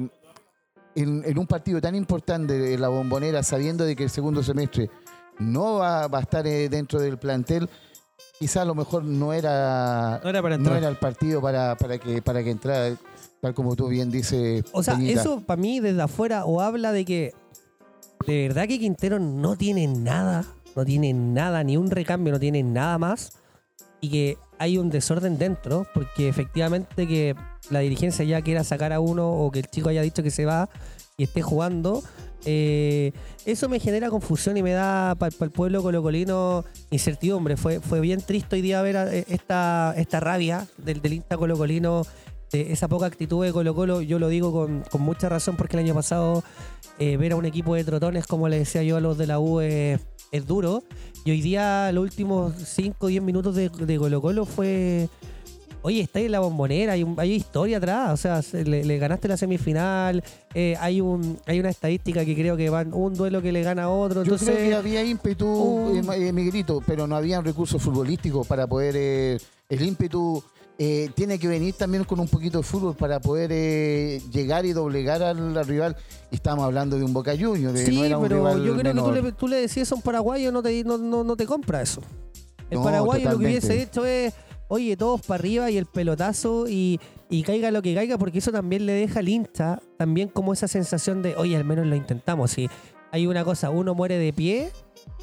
en, en un partido tan importante de la bombonera, sabiendo de que el segundo semestre no va, va a estar eh, dentro del plantel, quizá a lo mejor no era, No era para no era el partido para, para, que, para que entrara, tal como tú bien dices. O sea, Peñita. eso para mí desde afuera o habla de que de verdad que Quintero no tiene nada, no tiene nada, ni un recambio, no tiene nada más y que hay un desorden dentro, porque efectivamente que la dirigencia ya quiera sacar a uno o que el chico haya dicho que se va y esté jugando, eh, eso me genera confusión y me da para el pueblo colocolino incertidumbre. Fue, fue bien triste hoy día ver eh, esta, esta rabia del, del hincha colocolino, de esa poca actitud de Colo Colo. Yo lo digo con, con mucha razón porque el año pasado eh, ver a un equipo de trotones, como le decía yo a los de la U, eh, es duro. Y hoy día, los últimos 5 o 10 minutos de, de Colo Colo fue. Oye, está en la bombonera, hay, un- hay historia atrás, o sea, se- le, le ganaste la semifinal, eh, hay un hay una estadística que creo que van un duelo que le gana a otro, Yo entonces creo que había ímpetu, un- eh, Miguelito, pero no había recursos futbolísticos para poder. el ímpetu eh, tiene que venir también con un poquito de fútbol para poder eh, llegar y doblegar al, al rival. Y estamos hablando de un Boca Juniors, de- Sí, no era un pero rival yo creo menor. que tú le, tú le decías a un paraguayo, no te, no, no, no te compra eso. El No, paraguayo lo que hubiese hecho es, oye, todos para arriba y el pelotazo y, y caiga lo que caiga, porque eso también le deja al hincha también como esa sensación de, oye, al menos lo intentamos. Si hay una cosa, uno muere de pie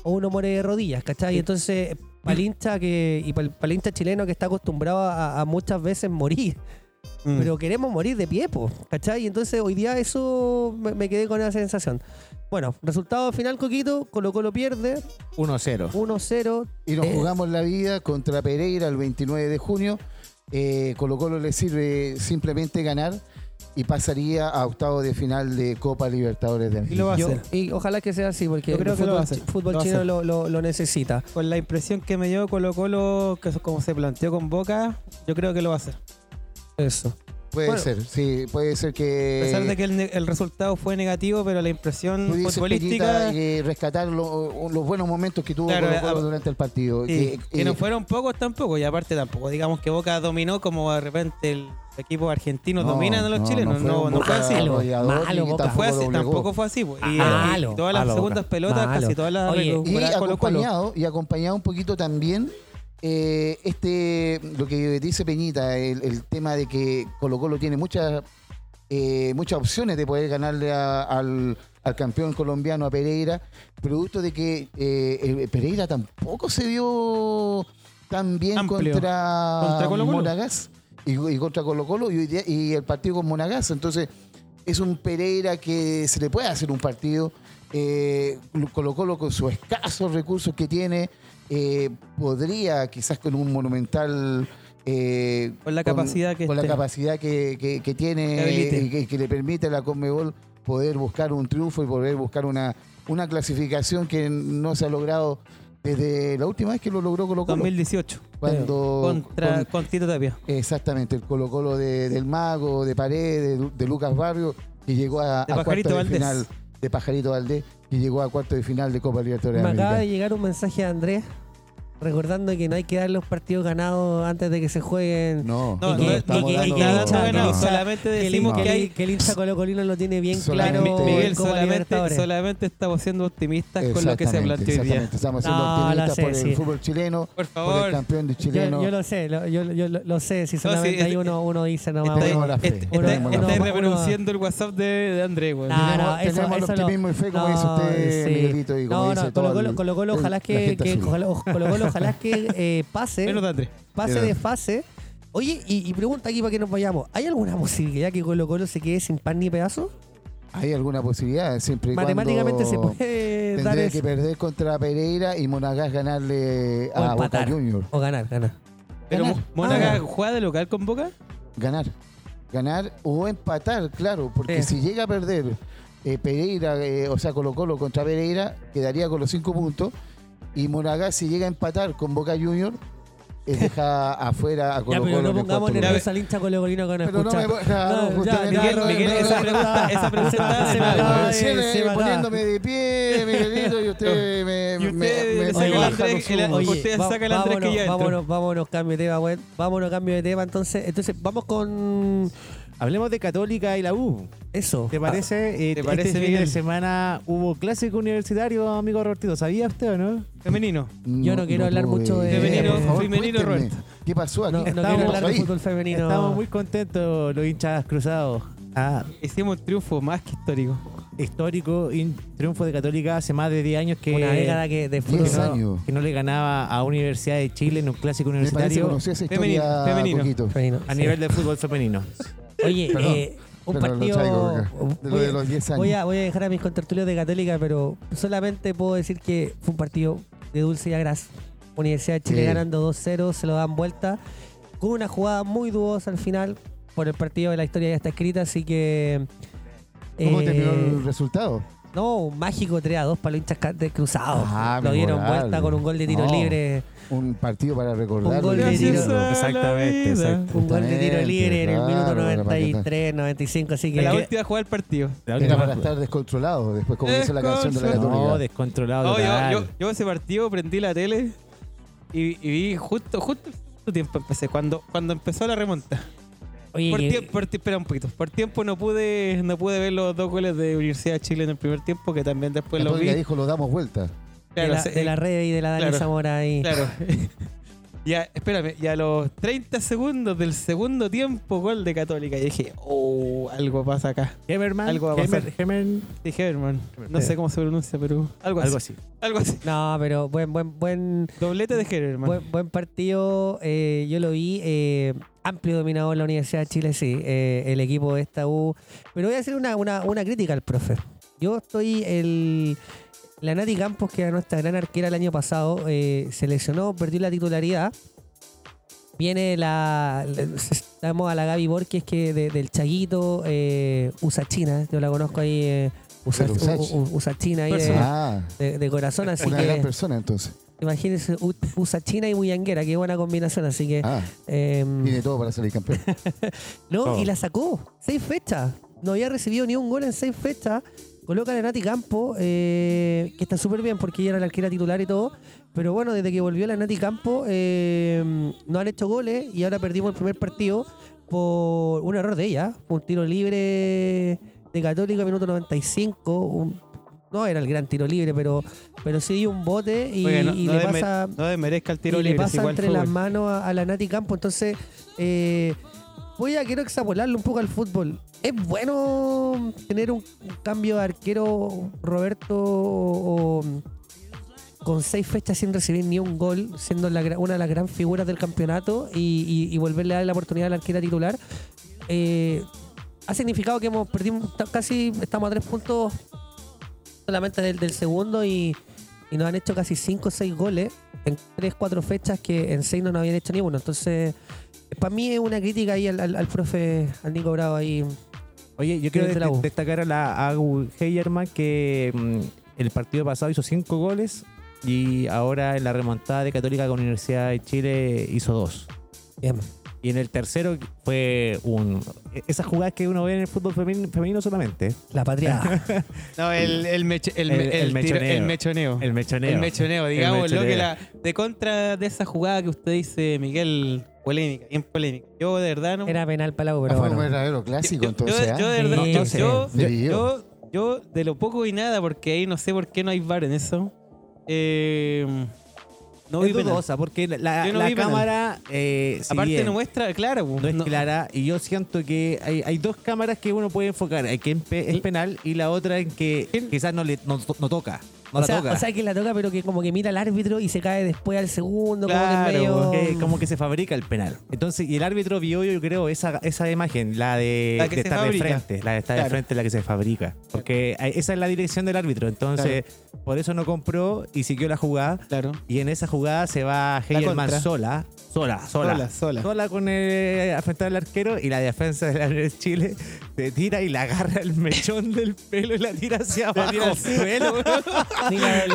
o uno muere de rodillas, ¿cachai? Y entonces, para el hincha que, y para el, hincha chileno que está acostumbrado a, a muchas veces morir. Mm. pero queremos morir de pie, po, ¿cachai? Y entonces hoy día eso me, me quedé con esa sensación. Bueno, resultado final, Coquito, Colo Colo pierde 1-0. 1-0. Y nos Eh. jugamos la vida contra Pereira el 29 de junio. Eh, Colo Colo le sirve simplemente ganar y pasaría a octavo de final de Copa Libertadores de Y lo va a Yo- hacer. y ojalá que sea así, porque Yo creo el que lo va a fútbol, hacer. chi- fútbol Lo va a chino hacer. lo, lo- lo necesita. Con la impresión que me dio Colo Colo, que es como se planteó con Boca, yo creo que lo va a hacer. Eso. Puede Bueno. ser, sí, puede ser A que. pesar de que el, ne- el resultado fue negativo, pero la impresión futbolística... Que rescatar lo- los buenos momentos que tuvo Claro, Colo Colo a- durante el partido. Sí, que, que no eh, fueron pocos tampoco, y aparte tampoco, digamos que Boca dominó como de repente el equipo argentino No, dominan a los no, chilenos, no fue no, fue así. Malo, arrollador, malo, ni Boca. tampoco Fue así, doblegó. tampoco fue así. pues. Y, Malo, y todas las malo, segundas Boca. pelotas, Malo. casi todas las Oye, Y Colo Colo. acompañado, y acompañado un poquito también eh, este lo que dice Peñita, el, el tema de que Colo Colo tiene muchas eh, muchas opciones de poder ganarle a- al, al campeón colombiano, a Pereira, producto de que eh, el Pereira tampoco se vio tan bien Amplio. contra, Contra Colo-Colo. Monagas y, y contra Colo Colo y, hoy día- y el partido con Monagas. Entonces, es un Pereira que se le puede hacer un partido. Eh, Colo Colo con sus escasos recursos que tiene, eh, podría quizás con un monumental... eh, Con la capacidad que con la capacidad que, que- tiene y que, que le permite a la Conmebol poder buscar un triunfo y poder buscar una, una clasificación que no se ha logrado desde la última vez que lo logró Colo Colo. 2018, Cuando contra, con- con Tito Tapia. Exactamente, el Colo Colo de- del Mago, de Paredes, de, Lu- de Lucas Barrio, que llegó a, De a Pajarito cuartos de Valdés. final, de Pajarito Valdés, que llegó a cuarto de final de Copa Libertadores Me acaba de llegar un mensaje de Andrés recordando que no hay que dar los partidos ganados antes de que se jueguen. No, No, no, que- no, estamos y que- y dando- solamente decimos que hay... que el hincha colocolino lo tiene bien Solamente- claro. Miguel, solamente, solamente estamos siendo optimistas con lo que se planteó hoy día. Estamos siendo No, optimistas sé, por el sí. fútbol chileno, Por por el favor. campeón de Yo, chileno. yo lo sé, lo, yo, yo lo, lo sé. Si solamente sí, ahí este- uno, uno dice nomás. Estáis tenemos uno- la fe, est- uno- estáis- tenemos la uno- estáis uno- reproduciendo el WhatsApp de, de Andrés, güey. No, tenemos no, eso- tenemos el optimismo y fe, como no, dice usted. Miguelito, No, no, Colo Colo, Colo Colo, ojalá que, Colo Colo, ojalá que eh, pase, Menos de Andrés. pase de fase. Oye, y, y pregunta aquí para que nos vayamos. ¿Hay alguna posibilidad que Colo Colo se quede sin pan ni pedazo? Hay alguna posibilidad, siempre y Matemáticamente se puede dar Tendría eso. que perder contra Pereira y Monagas ganarle O a Boca empatar. Junior. O ganar, ganar. Pero Ganar. Mo- Mónaga Ah. juega de local con Boca. Ganar. Ganar o empatar, claro, porque Sí. si llega a perder eh, Pereira, eh, o sea, Colo Colo contra Pereira, quedaría con los cinco puntos. Y Monagas, si llega a empatar con Boca Junior, deja *laughs* afuera a Ya, Colo pero Colo. no pongamos nervioso al hincha colocolino con Pero no escuchar. me- claro, No, justamente- ya, Miguel, ya, Miguel, no, esa no, pregunta, no, esa pregunta *laughs* se me- está se me me poniéndome de pie, Miguelito, y usted *laughs* me, Y usted me- me- saca me el Andrés. Oye, Usted saca el Andrés que vámonos, ya entró. vámonos, vámonos, cambio de tema, güey. Vámonos, cambio de tema. Entonces, entonces vamos con Hablemos de Católica y la U. eso. ¿Te parece? Eh, ¿te parece, este fin de semana hubo clásico universitario, amigo Robertito. ¿Sabía usted o no? Femenino. Yo no quiero hablar tuve mucho de- Femenino- por favor, femenino, Roberto. ¿Qué pasó aquí? No, no quiero Estamos hablar de ahí. fútbol femenino. Estamos muy contentos los hinchas cruzados. Ah, Hicimos un triunfo más que histórico. histórico y triunfo de Católica hace más de 10 años que, Una década que de fútbol. Años. que no le ganaba a Universidad de Chile en un clásico universitario Femenino, femenino. femenino, a sí. nivel de fútbol femenino. Oye, eh, un Pero lo partido. traigo de voy, de los 10 años. voy a, voy a dejar a mis contertulios de Católica, pero solamente puedo decir que fue un partido de dulce y agraz. Universidad de Chile Sí. ganando 2-0, se lo dan vuelta. Con una jugada muy dudosa al final. Por el partido de la historia ya está escrita, así que. ¿Cómo eh, terminó el resultado? No, un mágico 3 a 2 para los hinchas de cruzados. Ah, lo dieron vuelta con un gol de tiro No. libre. Un partido para recordar. Un gol de tiro. Exactamente, exacto. Un gol de tiro libre en el minuto claro, para 93, 95. Así que. La última jugada del partido. Era para estar descontrolado después como dice la canción de la. Católica. No, descontrolado. No, yo, yo, yo ese partido prendí la tele y, y vi justo, justo tiempo empecé, cuando, cuando empezó la remonta. Oye, Por tiempo, por espera un poquito. Por tiempo no pude, no pude ver los dos goles de Universidad de Chile en el primer tiempo, que también después los vi. Católica dijo lo damos vuelta. de, la, sí, de la red y de la Dani claro. Zamora ahí. Claro. *laughs* ya, espérame, y a los 30 segundos del segundo tiempo, gol de Católica. Y dije, oh, algo pasa acá. Hemerman. Algo va a Hemer- pasar. Hemer- Dije, hermano, no sé cómo se pronuncia, pero algo así. algo así. Algo así. No, pero buen, buen, buen, Doblete de Herman. buen, buen partido. eh, yo lo vi. eh, amplio dominador la Universidad de Chile, sí, eh, el equipo de esta U. Pero voy a hacer una, una, una crítica al profe. Yo estoy el... La Nati Campos, que era nuestra gran arquera el año pasado, eh, se lesionó, perdió la titularidad. Viene la. Estamos a la Gaby Borges, que de- del Chaguito, eh, usa China. Yo la conozco ahí. eh, usa, Pero Usach. u- u- usa China ahí de, Ah, de- de corazón, así una gran que persona entonces. Imagínense, usa China y Muyanguera, qué buena combinación, así que. Ah, em, tiene todo para salir campeón. *laughs* no, Oh. y la sacó. Seis fechas. No había recibido ni un gol en seis fechas. Coloca a Nati Campo, eh, que está súper bien porque ella era la arquera titular y todo. Pero bueno, desde que volvió la Nati Campo, eh, no han hecho goles y ahora perdimos el primer partido por un error de ella. Un tiro libre de Católica, minuto 95. un- no era el gran tiro libre, pero, pero sí dio un bote y, Oiga, no, y no le pasa no desmerezca el tiro y le libre. es pasa igual entre las manos a, a la Nati Campo. Entonces, eh, voy a quiero extrapolarlo un poco al fútbol. Es bueno tener un, un cambio de arquero, Roberto, o- con seis fechas sin recibir ni un gol, siendo la una de las gran figuras del campeonato y, y- y volverle a dar la oportunidad a la arquera titular. Eh, ha significado que hemos perdido casi, estamos a tres puntos solamente del, del segundo y, y nos han hecho casi cinco o seis goles en tres, cuatro fechas que en seis no nos habían hecho ni uno. Entonces, para mí es una crítica ahí al, al- al profe, al Nico Bravo ahí. Oye, yo quiero de- destacar a la Agu Heyerman que mm, el partido pasado hizo cinco goles y ahora en la remontada de Católica con Universidad de Chile hizo dos. Bien. Y en el tercero fue un. Esas jugadas que uno ve en el fútbol femenino, femenino solamente. La patria. *laughs* No, el, el, meche- el, El- el, el tiro- mechoneo. el mechoneo. El mechoneo. El mechoneo, digamos, lo que mechoneo. la. De contra de esa jugada que usted dice, Miguel, polémica, bien polémica. Yo de verdad no. Era penal para la Ah, pero fue un bueno. verdadero clásico, yo, entonces. yo, ¿ah? yo de verdad, Sí, yo, yo, yo de lo poco y nada, porque ahí no sé por qué no hay bar en eso. Eh, no es dudosa porque la, no la cámara. eh, si Aparte bien no muestra, claro, no es clara y yo siento que hay, hay dos cámaras que uno puede enfocar. Hay que es penal y la otra en que quizás no, le, no, no toca. No o, la sea, toca. o sea, que la toca, pero que como que mira al árbitro y se cae después al segundo, como Claro, que medio... como que se fabrica el penal. Entonces, y el árbitro vio, yo creo, esa, esa imagen, la de, La que de se estar de frente, la de estar Claro. de frente es la que se fabrica. Porque esa es la dirección del árbitro. Entonces, por eso no compró y siguió la jugada. Claro. Y en esa jugada se va Heyerman contra. sola, sola, sola. Sola, sola. con el, a frente al arquero y la defensa de la de Chile se tira y la agarra el mechón del pelo y la tira hacia abajo. tira al suelo, *laughs* La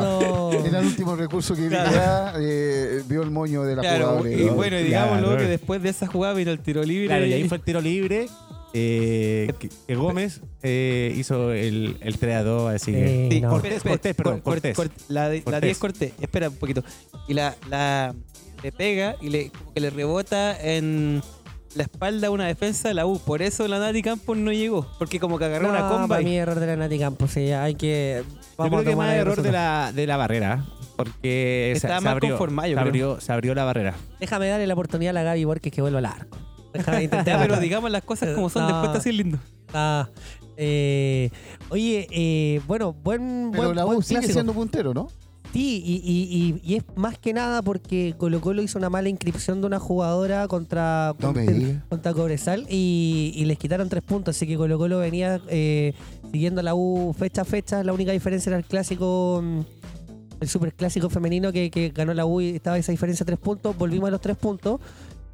No, no, no, Era el último recurso que Claro. ya eh, vio el moño de la Claro, jugadora. y bueno, y digámoslo Claro. que después de esa jugada vino el tiro libre. Claro, y ahí fue el tiro libre. eh, que, Gómez eh, hizo el, el 3 a 2, así que. Sí, no. Cortés, Cortés, perdón, Cor- Cortés. Cort- la de- la Cortés. 10 Cortés, espera un poquito. Y la, la le pega y le, como que le rebota en la espalda a una defensa de la U. Por eso la Nati Campos no llegó. Porque como que agarró una No, comba. para y- mí error de la Nati Campos, sí, hay que... Yo vamos creo a que más error de la, de la barrera. Porque se, mal abrió, conformado, yo se, creo. abrió, se abrió la barrera. Déjame darle la oportunidad a la Gaby Borges que vuelva al arco. Déjame *laughs* intentar. Ya, pero digamos las cosas como son, No. después está así lindo. Ah, eh, oye, eh, bueno, buen, Pero buen, la buen U sigue clásico. siendo puntero, ¿no? Sí, y, y- y- y es más que nada porque Colo Colo hizo una mala inscripción de una jugadora contra, No contra, contra Cobresal y, les quitaron tres puntos, así que Colo Colo venía eh, siguiendo la U fecha a fecha, la única diferencia era el clásico, el superclásico femenino que, que ganó la U y estaba esa diferencia de tres puntos, volvimos a los tres puntos.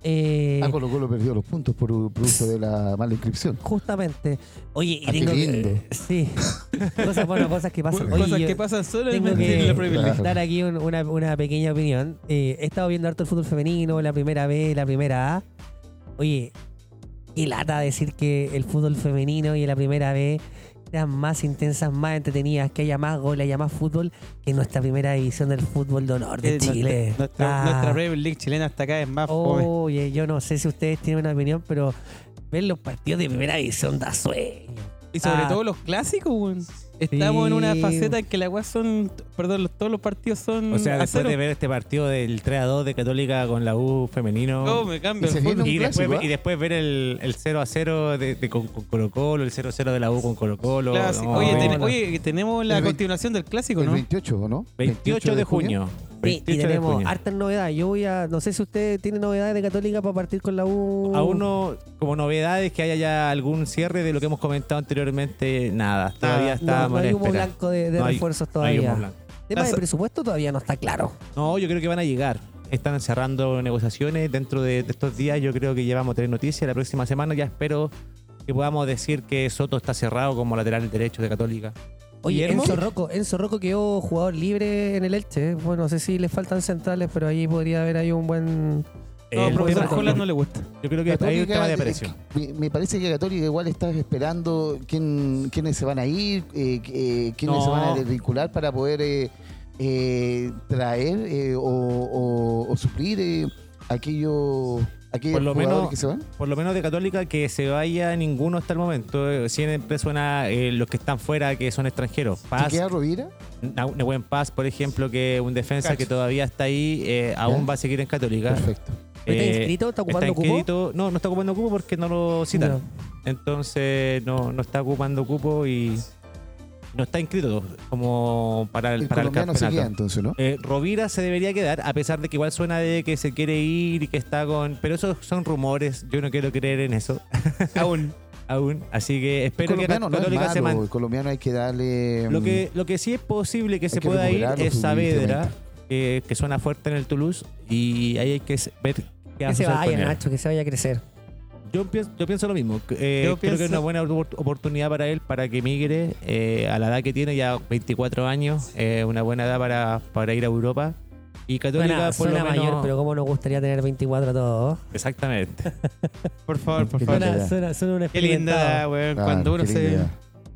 Eh, Ah, Colo Colo perdió los puntos por producto de la mala inscripción. Justamente. Oye, y Ah, tengo que- lindo. Sí. *laughs* Cosas, bueno, cosas que pasan. Oye, cosas que pasan solo tengo en que. Claro. dar aquí un- una, una pequeña opinión. Eh, he estado viendo harto el fútbol femenino, la primera B, la primera A. Oye, qué lata decir que el fútbol femenino y la primera B sean más intensas, más entretenidas, que haya más goles, haya más fútbol que nuestra primera división del fútbol de honor de Chile. Nuestra, Ah. nuestra Premier League chilena hasta acá es más. Oye, yo no sé si ustedes tienen una opinión, pero ver los partidos de primera división da sueño. Y sobre ah. todo los clásicos, estamos en una faceta en que la weá son. Perdón, los- todos los partidos son. O sea, a después cero. de ver este partido del 3 a 2 de Católica con la U femenino. No, me cambio. Y el y, después, clásico, y después ver el, el 0 a 0 de, de con, con Colo Colo, el 0 a 0 de la U con Colo Colo. No, oye, no, ten- no. oye, tenemos la El continuación del clásico, El ¿no? 28, ¿o no? 28 de junio. Sí, 28 y tenemos hartas novedades. Yo voy a. No sé si usted tiene novedades de Católica para partir con la U. Aún no, como novedades, que haya ya algún cierre de lo que hemos comentado anteriormente, nada. Todavía No, no hay humo blanco de, de No hay- refuerzos no hay humo todavía. blanco. tema de presupuesto todavía no está claro. No, yo creo que van a llegar. Están cerrando negociaciones dentro de, de estos días. Yo creo que ya vamos a tener noticias. La próxima semana ya espero que podamos decir que Soto está cerrado como lateral derecho de Católica. Oye. Enzo Rocco, Enzo Rocco quedó jugador libre en el Elche. Bueno, no sé si le faltan centrales, pero ahí podría haber ahí un buen. No, El profesor Jolas no le gusta. Yo creo que hay un tema de presión. Me, me parece que Católica igual está esperando quién, quiénes se van a ir, eh, eh, quiénes No. se van a desvincular para poder eh, eh, traer eh, o, o- o suplir eh, aquellos, aquellos Por lo menos- que se van. Por lo menos de Católica que se vaya ninguno hasta el momento. Siempre suena eh, los que están fuera, que son extranjeros. ¿Te Paz, queda Rovira? Nehuen Paz, por ejemplo, que es un defensa Cacho. que todavía está ahí, eh, aún Ya. va a seguir en Católica. Perfecto. ¿Está Eh, inscrito? ¿Está ocupando está cupo? No, no está ocupando cupo porque no lo citan. Ya. Entonces no, no está ocupando cupo y no está inscrito como para el, El para el colombiano se campeonato. queda entonces, ¿no? Eh, Rovira se debería quedar, a pesar de que igual suena de que se quiere ir y que está con. Pero esos son rumores. Yo no quiero creer en eso. *laughs* Aún. Aún. Así que El espero que no es Católica se malo, el colombiano hay que darle... Lo mm, que, lo que sí es posible que se que pueda ir es Saavedra. Que, que suena fuerte en el Toulouse. Y ahí hay que ver qué a Que se vaya. Nacho, que se vaya a crecer. Yo pienso, yo pienso lo mismo. Eh, Yo creo que es pienso- una buena opor- oportunidad para él para que migre eh, a la edad que tiene, ya 24 años, eh, una buena edad para, para ir a Europa. Y Católica, Suena, por suena lo menos. mayor, pero cómo nos gustaría tener 24 a todos. Exactamente. *laughs* Por favor, por favor. Suena, suena, suena un Qué linda, weón. ah, Cuando uno se. linda.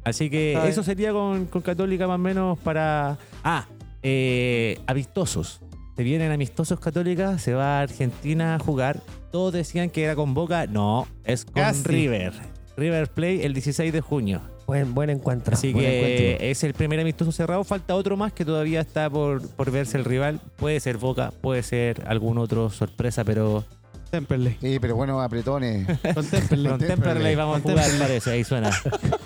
Así que eso sería con, con Católica más o menos para. Ah, eh, amistosos. Se vienen amistosos Católicas, se va a Argentina a jugar. Todos decían que era con Boca. No, es con Casi. River. River Play el 16 de junio. Buen, buen encuentro. Así buen que encuentro. es el primer amistoso cerrado. Falta otro más que todavía está por, por verse el rival. Puede ser Boca, puede ser algún otro sorpresa, pero Temperley. Sí, pero bueno, apretones. Con Temperley. con Temperley. Temperley vamos a jugar, parece. Ahí suena.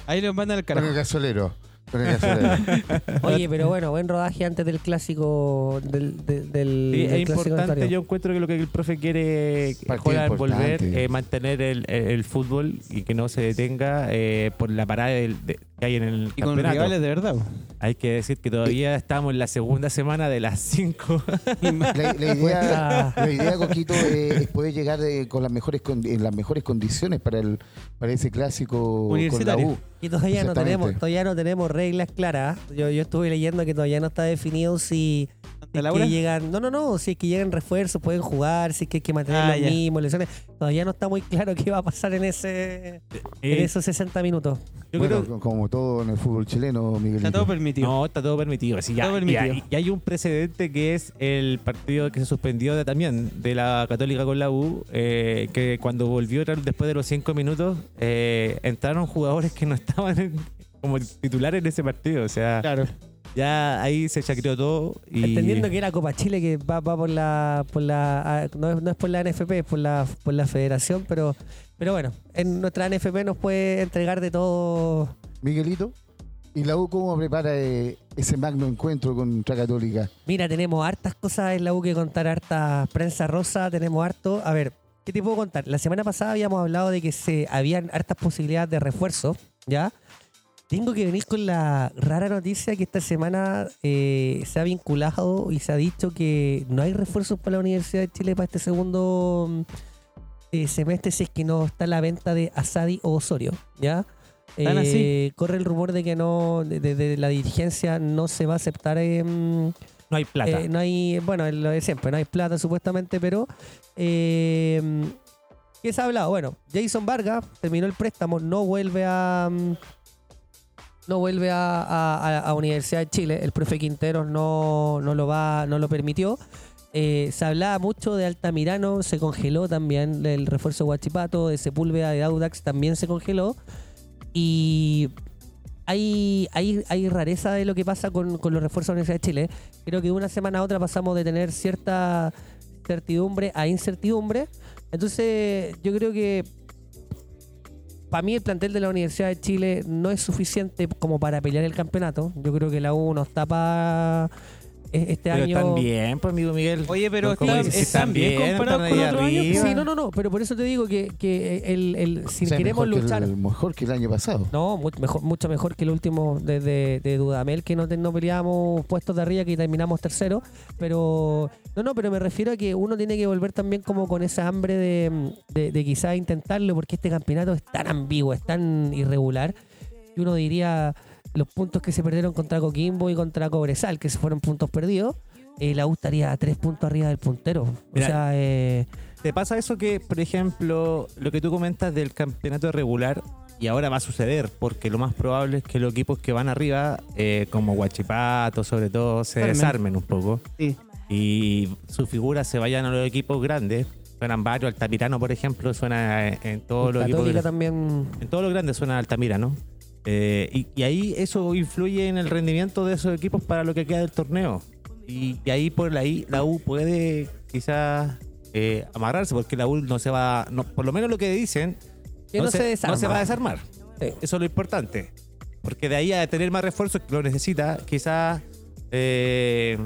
Ahí los mandan el carajo. el gasolero. *laughs* Oye, pero bueno, buen rodaje antes del clásico. Del, del, del- Sí, del es clásico importante. Yo encuentro que lo que el profe quiere jugar, volver, eh, mantener el, el- el fútbol y que no se detenga eh, por la parada del- de- que hay en el Y con rivales de verdad. Hay que decir que todavía estamos en la segunda semana de las cinco. *laughs* La, la *laughs* idea, la idea, Coquito, eh, es poder llegar eh, con las mejores con- en las mejores condiciones para el para ese clásico con la Universitario. U. Y todavía no tenemos, todavía no tenemos reglas claras. Yo, yo estuve leyendo que todavía no está definido si, si ¿Santa es Laura? que llegan, no, no, no, si es que llegan refuerzos, pueden jugar, si es que hay que mantener Ah, los ya. mismos, lesiones. Todavía no está muy claro *laughs* qué va a pasar en ese en Eh, esos 60 minutos. yo Bueno, creo como todo en el fútbol chileno, Miguelito. Está todo permitido. No, está todo permitido. Así ya, Todo permitido. Y, hay, y hay un precedente que es el partido que se suspendió de- también de la Católica con la U, eh, que cuando volvió después de los cinco minutos, eh, entraron jugadores que no *laughs* estaban en- como titulares en ese partido. O sea, Claro. Ya ahí se chacreó todo. Y Entendiendo que era Copa Chile que va, va por la por la ah, no es, no es por la NFP, es por la por la federación, pero pero bueno, en nuestra NFP nos puede entregar de todo Miguelito. ¿Y la U cómo prepara eh, ese magno encuentro contra Católica? Mira, tenemos hartas cosas en la U que contar, harta prensa rosa, tenemos harto. A ver, ¿qué te puedo contar? La semana pasada habíamos hablado de que se habían hartas posibilidades de refuerzo, ¿ya? Tengo que venir con la rara noticia que esta semana eh, se ha vinculado y se ha dicho que no hay refuerzos para la Universidad de Chile para este segundo mm, eh, semestre si es que no está la venta de Asadi o Osorio, ¿ya? ¿Tan Eh, así? corre el rumor de que no, de, de- de la dirigencia no se va a aceptar em, no hay plata. eh, no hay, bueno, lo de siempre, no hay plata supuestamente, pero eh, ¿qué se ha hablado? Bueno, Jason Vargas terminó el préstamo, no vuelve a mm, no vuelve a, a- a- Universidad de Chile, el profe Quinteros no, no lo va, no lo permitió. Eh, se hablaba mucho de Altamirano, se congeló también el refuerzo de Guachipato, de Sepúlveda, de Audax también se congeló. Y hay, hay, hay rareza de lo que pasa con, con los refuerzos de la Universidad de Chile. Creo que de una semana a otra pasamos de tener cierta certidumbre a incertidumbre. Entonces, yo creo que para mí el plantel de la Universidad de Chile no es suficiente como para pelear el campeonato. Yo creo que la U nos tapa este Pero año. están bien, pues, amigo Miguel. Oye, pero están, dices, están bien comparados están con ahí otros años. Sí, no, no, no, pero por eso te digo que, que el, el- si O sea, queremos mejor que luchar. el- mejor que el año pasado. No, mu- mejor, mucho mejor que el último de, de, de Dudamel, que no, te- no peleábamos puestos de arriba, que terminamos tercero. Pero, no, no, pero me refiero a que uno tiene que volver también como con esa hambre de, de, de quizás intentarlo, porque este campeonato es tan ambiguo, es tan irregular, y uno diría los puntos que se perdieron contra Coquimbo y contra Cobresal, que se fueron puntos perdidos, eh, la U estaría a tres puntos arriba del puntero. O sea, eh, ¿Te pasa eso que, por ejemplo, lo que tú comentas del campeonato regular, y ahora va a suceder, porque lo más probable es que los equipos que van arriba, eh, como Guachipato, sobre todo, se Desarmen. desarmen un poco Sí. y sus figuras se vayan a los equipos grandes. Suenan varios, Altamirano, por ejemplo, suena en, en todos los equipos. También. En todos los grandes suena Altamirano. Eh, y, y ahí eso influye en el rendimiento de esos equipos para lo que queda del torneo. Y, y ahí por ahí la U puede quizás eh, amarrarse, porque la U no se va, no, por lo menos lo que dicen, Que no se desarma. no se va a desarmar. Sí. Eso es lo importante. Porque de ahí a tener más refuerzos que lo necesita, quizás eh,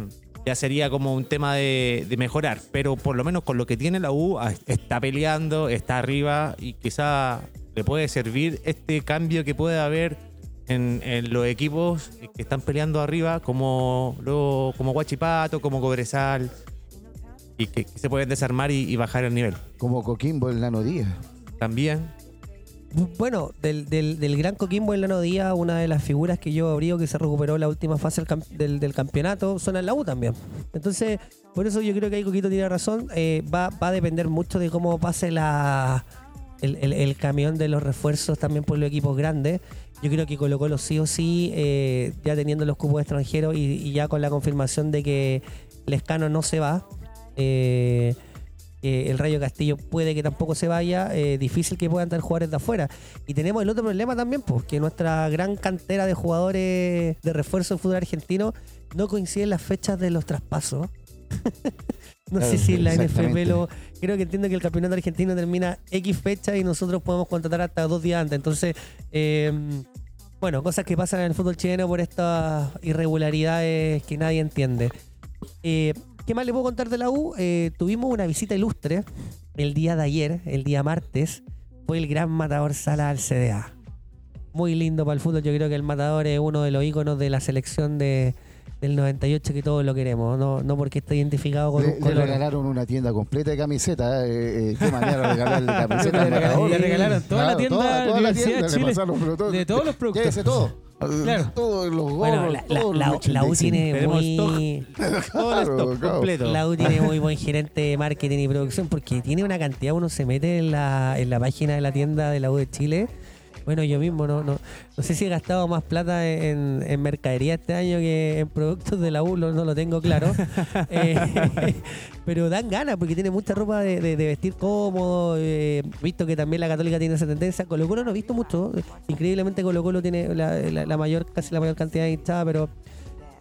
ya sería como un tema de, de mejorar. Pero por lo menos con lo que tiene la U, ah, está peleando, está arriba y quizás le puede servir este cambio que puede haber en, en los equipos que están peleando arriba, como, luego, como Guachipato, como Cobresal, y que, que se pueden desarmar y, y bajar el nivel. Como Coquimbo el Nano Díaz. También Bueno, del, del, del gran Coquimbo en Lano Díaz, una de las figuras que yo abrigo que se recuperó la última fase del, del, campeonato, suena en la U también. Entonces, por eso yo creo que ahí Coquito tiene razón. eh, va, va a depender mucho de cómo pase la, el, el- camión de los refuerzos también por los equipos grandes. Yo creo que Colo Colo sí o sí, eh, ya teniendo los cupos extranjeros y, y ya con la confirmación de que Lescano no se va. eh, eh, el Rayo Castillo puede que tampoco se vaya, eh, difícil que puedan tener jugadores de afuera. Y tenemos el otro problema también, pues, que nuestra gran cantera de jugadores de refuerzo del fútbol argentino no coinciden las fechas de los traspasos. *laughs* no sé si la NFP lo. Creo que entiendo que el campeonato argentino termina X fecha y nosotros podemos contratar hasta dos días antes. Entonces, eh, bueno, cosas que pasan en el fútbol chileno por estas irregularidades que nadie entiende. Eh, ¿Qué más le puedo contar de la U? Eh, tuvimos una visita ilustre el día de ayer, el día martes. Fue el gran matador Sala al CDA. Muy lindo para el fútbol. Yo creo que el matador es uno de los íconos de la selección de, del 98 que todos lo queremos. No, no porque esté identificado con Le, un le color. regalaron una tienda completa de camisetas. Eh, eh, qué manera de regalarle *laughs* camisetas. Le regalaron- le regalaron toda la tienda toda, de toda la tienda, de le Chile. pasaron, todo- De todos los productos. Todo. Claro. Todos los gorros, Bueno, la, la- todos los la- la U tiene muy. *laughs* Claro, claro. La U tiene muy buen gerente de marketing y producción porque tiene una cantidad, uno se mete en la, en la página de la tienda de la U de Chile. Bueno, yo mismo no, no, no sé si he gastado más plata en, en mercadería este año que en productos de la U, no, no lo tengo claro. *laughs* Eh, *laughs* pero dan ganas porque tiene mucha ropa de, de- de vestir cómodo. eh, visto que también la Católica tiene esa tendencia. Colo Colo no he visto mucho. Increíblemente Colo Colo tiene la, la- la mayor, casi la mayor cantidad de hinchada, pero...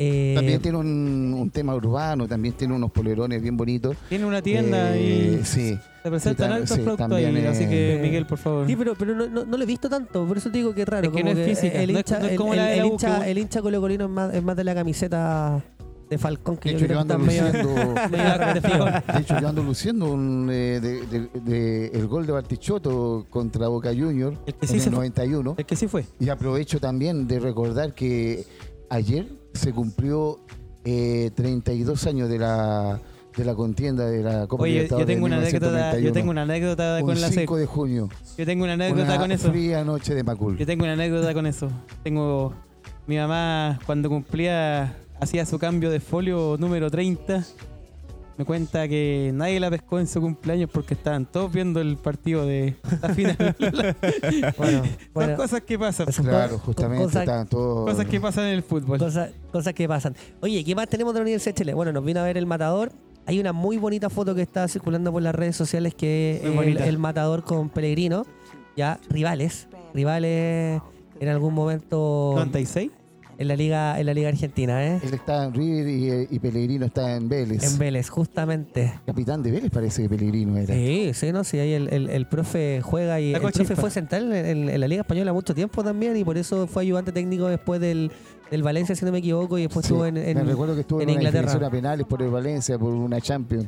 eh, También tiene un, un tema urbano, también tiene unos polerones bien bonitos. Tiene una tienda Eh, y Sí. se presentan sí, altos sí, productos también, ahí. Así que, Miguel, por favor. Sí, pero, pero no, no, no lo he visto tanto, por eso te digo que es raro. Es que como no es física, El no es- hincha, no es el- como el- la de el la U, hincha, que- el hincha colocolino es más, es más de la camiseta de Falcón que De yo hecho, yo que ando luciendo, *laughs* *laughs* de hecho, yo ando luciendo un, eh, de- de- de- el gol de Bartichotto contra Boca Junior El que en sí el se fue. 91. El que sí fue. Y aprovecho también de recordar que ayer se cumplió eh, 32 años de la, de la contienda de la Copa Oye, yo Libertadores tengo de una anécdota, yo 1991. tengo una anécdota Un con la 5 SEC. de junio. Yo tengo una anécdota una con eso. fría noche de Macul. Yo tengo una anécdota con eso. Tengo mi mamá cuando cumplía hacía su cambio de folio número 30. Me cuenta que nadie la pescó en su cumpleaños porque estaban todos viendo el partido de la final. *laughs* Bueno, Son bueno, cosas que pasan. Claro, justamente cosas- estaban todos. Cosas que pasan en el fútbol. Cosas, cosas que pasan. Oye, ¿qué más tenemos de la Universidad de Chile? Bueno, nos vino a ver el matador. Hay una muy bonita foto que está circulando por las redes sociales que es el matador con Pellegrino. Ya, rivales. Rivales en algún momento 96. En la liga en la liga argentina, ¿eh? Él está en River y, y Pellegrino está en Vélez. En Vélez, justamente. Capitán de Vélez parece que Pellegrino era. Sí, sí, no, sí, ahí el, el- el profe juega y La el profe fue central en, en- en la Liga Española mucho tiempo también y por eso fue ayudante técnico después del, del Valencia, si no me equivoco, y después Sí, estuvo en, en- me recuerdo que estuvo en en, una Inglaterra. penales por el Valencia, por una Champions.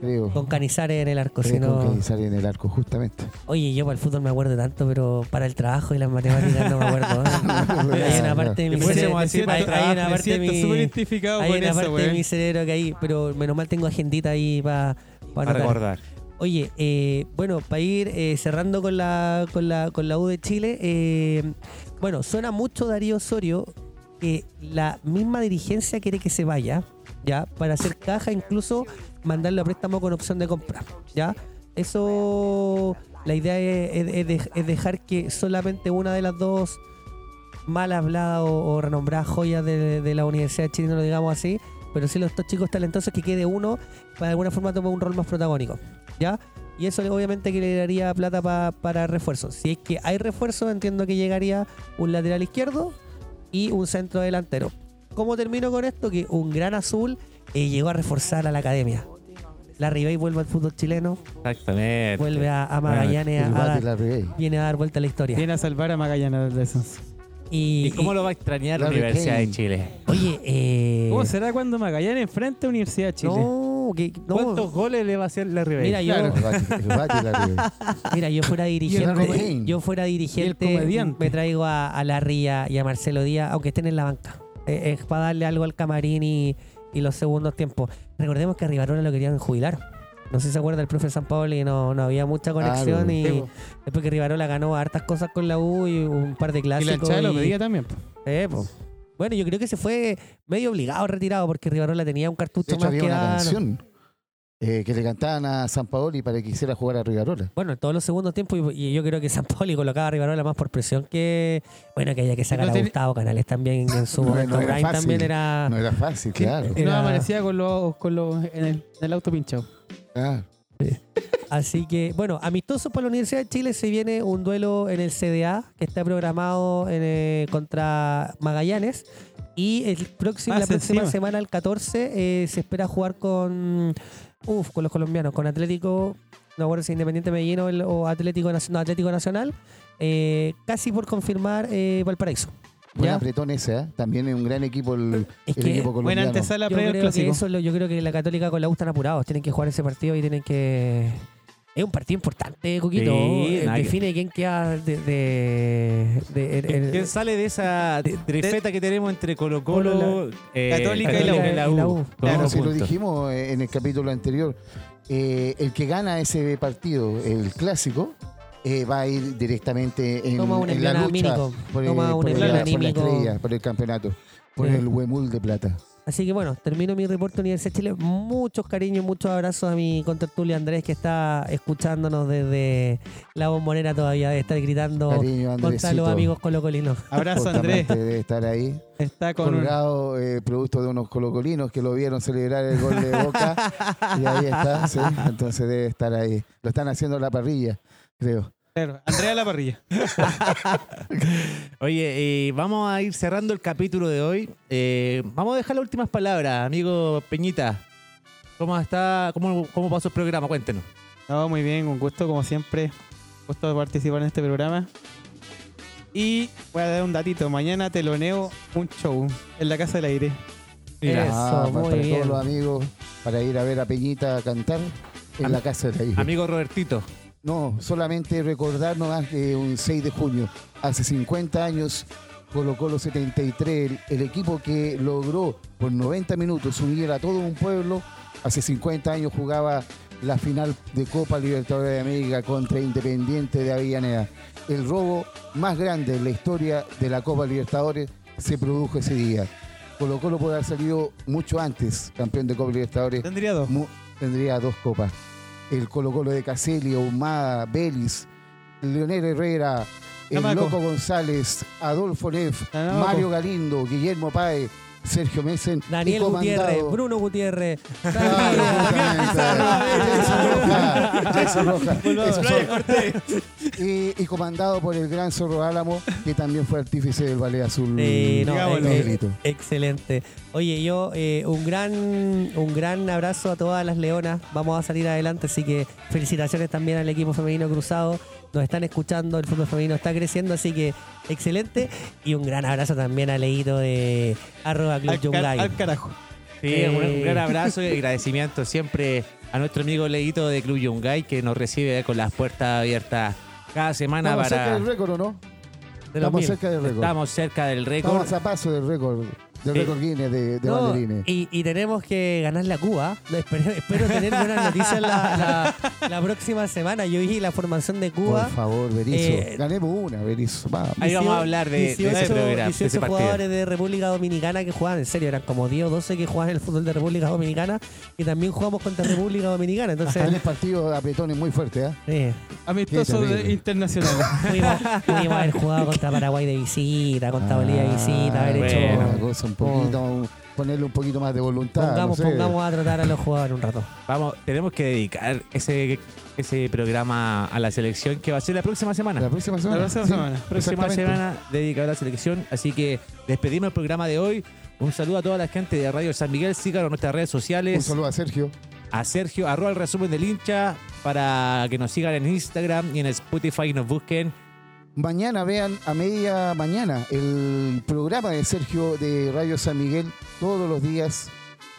Creo. con Canizares en el arco. Creo si no- con en el arco, justamente. Oye, yo para el fútbol me acuerdo tanto, pero para el trabajo y las matemáticas no me acuerdo. ¿eh? *laughs* hay una parte de mi cerebro, hay, hay una parte de mi, hay una parte de mi cerebro que ahí, pero menos mal tengo agendita ahí para Para recordar. Oye, eh, bueno, para ir eh, cerrando con la, con, la, con la U de Chile, eh, bueno, suena mucho Darío Osorio que la misma dirigencia quiere que se vaya, ¿ya? Para hacer caja, incluso mandarlo a préstamo con opción de compra, ¿ya? Eso, la idea es, es- es dej- es dejar que solamente una de las dos mal habladas o, renombradas joyas de, la Universidad de Chile, no lo digamos así, pero sí los estos chicos talentosos que quede uno para alguna forma tomar un rol más protagónico. ¿Ya? Y eso obviamente que le daría plata pa- para refuerzos. Si es que hay refuerzos, entiendo que llegaría un lateral izquierdo y un centro delantero. ¿Cómo termino con esto? Que un gran azul eh, llegó a reforzar a la academia. La Ribey vuelve al fútbol chileno, Exactamente. vuelve a, a Magallanes a, dar- la Ribey. viene a dar vuelta a la historia. Viene a salvar a Magallanes del descenso. Y, ¿Y cómo y- lo va a extrañar la Larry Universidad de. Chile? oye, eh, ¿Cómo será cuando Magallanes enfrenta a Universidad de Chile? no, que, no, ¿Cuántos goles le va a hacer la Ribey? Mira, yo, la. *laughs* Mira, yo fuera Larry dirigente, yo fuera dirigente, me traigo a, a Larry y a, y a Marcelo Díaz, aunque estén en la banca. Eh, Es para darle algo al camarín y, y los segundos tiempos. Recordemos que a Rivarola lo querían jubilar. No sé si se acuerda el profe San Pablo y no, no había mucha conexión Claro. y Sí, después que Rivarola ganó hartas cosas con la U y un par de Y la clásicos. hinchada lo y- pedía también. po. Eh, po. Bueno, yo creo que se fue medio obligado retirado porque Rivarola tenía un De cartucho hecho, más había que una canción eh, que le cantaban a San Paoli para que quisiera jugar a Rivarola. Bueno, en todos los segundos tiempos, y, y yo creo que San Pauli colocaba a Rivarola más por presión que. Bueno, que haya que sacar no a tiene- Gustavo Canales también en su momento. no era Brian fácil. también era. No era fácil, claro. No amanecía con los, con los en, el, en el auto pinchado. Ah, Así que, bueno, amistoso para la Universidad de Chile se viene un duelo en el CDA que está programado en, eh, contra Magallanes. Y el próximo, Más la próxima encima. semana, el 14, eh, se espera jugar con. Uf, con los colombianos, con Atlético. No recuerdo si Independiente Medellín o, el- o Atlético, no, Atlético Nacional. eh, casi por confirmar eh, Valparaíso. buen ¿Ya? apretón ese, ¿eh? También es un gran equipo el, Es el que equipo Buena colombiano. antesala Yo creo, que eso yo creo que la Católica con la U están apurados. Tienen que jugar ese partido y tienen que. Es un partido importante, Coquito. Sí, Eh, Define quién queda de. de, ¿Quién sale de esa trifeta que tenemos entre Colo Colo, Colo, eh, Católica y la U. y la U? Y la U. Todos Claro, si lo dijimos eh, en el capítulo anterior, eh, el que gana ese partido, el clásico, eh, va a ir directamente en, Toma un en la lucha anímico. por, el- Toma un por la, por la estrella, por el campeonato, por Sí. el Huemul de Plata. Así que bueno, termino mi reporte Universidad de Chile. Muchos cariños, muchos abrazos a mi contertulio Andrés que está escuchándonos desde la bombonera todavía, de estar gritando Cariño, contra los amigos colocolinos. Abrazo, Andrés. Debe estar ahí, Está con un, colgado, eh, producto de unos colocolinos que lo vieron celebrar el gol de Boca. *laughs* y ahí está, sí, entonces debe estar ahí. Lo están haciendo en la parrilla, creo. Claro, Andrea La Parrilla. *laughs* Oye, eh, vamos a ir cerrando el capítulo de hoy. Eh, vamos a dejar las últimas palabras, amigo Peñita. ¿Cómo está? ¿Cómo, cómo pasó el programa? Cuéntenos. No, muy bien, un gusto como siempre. Gusto de participar en este programa. Y voy a dar un datito. Mañana teloneo un show en la Casa del Aire. Mira, Eso, Ah, muy para bien. todos los amigos, para ir a ver a Peñita cantar en Am- la casa de ahí. amigo Robertito. No, solamente recordar nomás que un 6 de junio, hace 50 años, Colo Colo 73, el, el equipo que logró por 90 minutos unir a todo un pueblo, hace 50 años jugaba la final de Copa Libertadores de América contra Independiente de Avellaneda. El robo más grande en la historia de la Copa Libertadores se produjo ese día. Colo Colo puede haber salido mucho antes, campeón de Copa Libertadores, Tendría dos. Mu- tendría dos copas. El Colo Colo de Caselli, Humada, Belis, Leonel Herrera, el. Loco González, Adolfo Neff. Mario Galindo, Guillermo Páez, Sergio Messen. Daniel Gutiérrez, Bruno Gutiérrez. Y, y comandado por el gran Zorro Álamo, que también fue artífice del Ballet Azul. Sí, no, eh. Excelente. Oye, yo eh, un gran un gran abrazo a todas las leonas. Vamos a salir adelante, así que felicitaciones también al equipo femenino cruzado. Nos están escuchando, el fútbol femenino está creciendo, así que excelente. Y un gran abrazo también a Leito de arroba Club Al, car- al carajo. Sí, Eh. un, un gran abrazo y agradecimiento siempre a nuestro amigo Leito de Club Yungay que nos recibe con las puertas abiertas cada semana Estamos cerca para. del récord, ¿o no? De Estamos mil. cerca del récord. Estamos cerca del récord. Estamos a paso del récord, del Sí. récord Guinness de, de No, y, y tenemos que ganar la Cuba. Espero, espero tener buenas *laughs* noticias la, la- la próxima semana. Yo vi la formación de Cuba. Por favor, Berizzo. Eh, Ganemos una, Berizzo. Vamos. Ahí vamos a hablar de- de ese 18 programa, de 18 ese partido. jugadores de República Dominicana que jugaban, en serio, eran como 10 o 12 que jugaban en el fútbol de República Dominicana y también jugamos contra República Dominicana. Entonces, Tres partidos apretones muy fuertes, ¿eh? sí, Amistosos Qué de- terrible. internacionales. pudimos, haber jugado contra Paraguay de visita, contra Bolivia de visita, haber hecho. bueno. Un poquito, ponerle un poquito más de voluntad. Pongamos, no sé. pongamos a tratar a los jugadores un rato. Vamos, tenemos que dedicar ese, ese programa a la selección que va a ser la próxima semana. La próxima semana. La próxima sí, semana. próxima exactamente. semana dedicada a la selección. Así que despedimos el programa de hoy. Un saludo a toda la gente de Radio San Miguel. Síganos en nuestras redes Un sociales. saludo a Sergio. A Sergio, arroba el resumen del hincha, para que nos sigan en Instagram y en Spotify y nos busquen. Mañana vean a media mañana el programa de Sergio de Radio San Miguel todos los días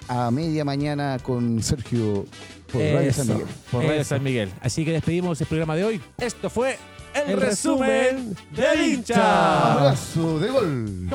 a media mañana con Sergio por Radio. San Miguel. Por Radio Eso. San Miguel. Así que despedimos el programa de hoy. Esto fue el, El resumen resumen del hincha. Abrazo de gol.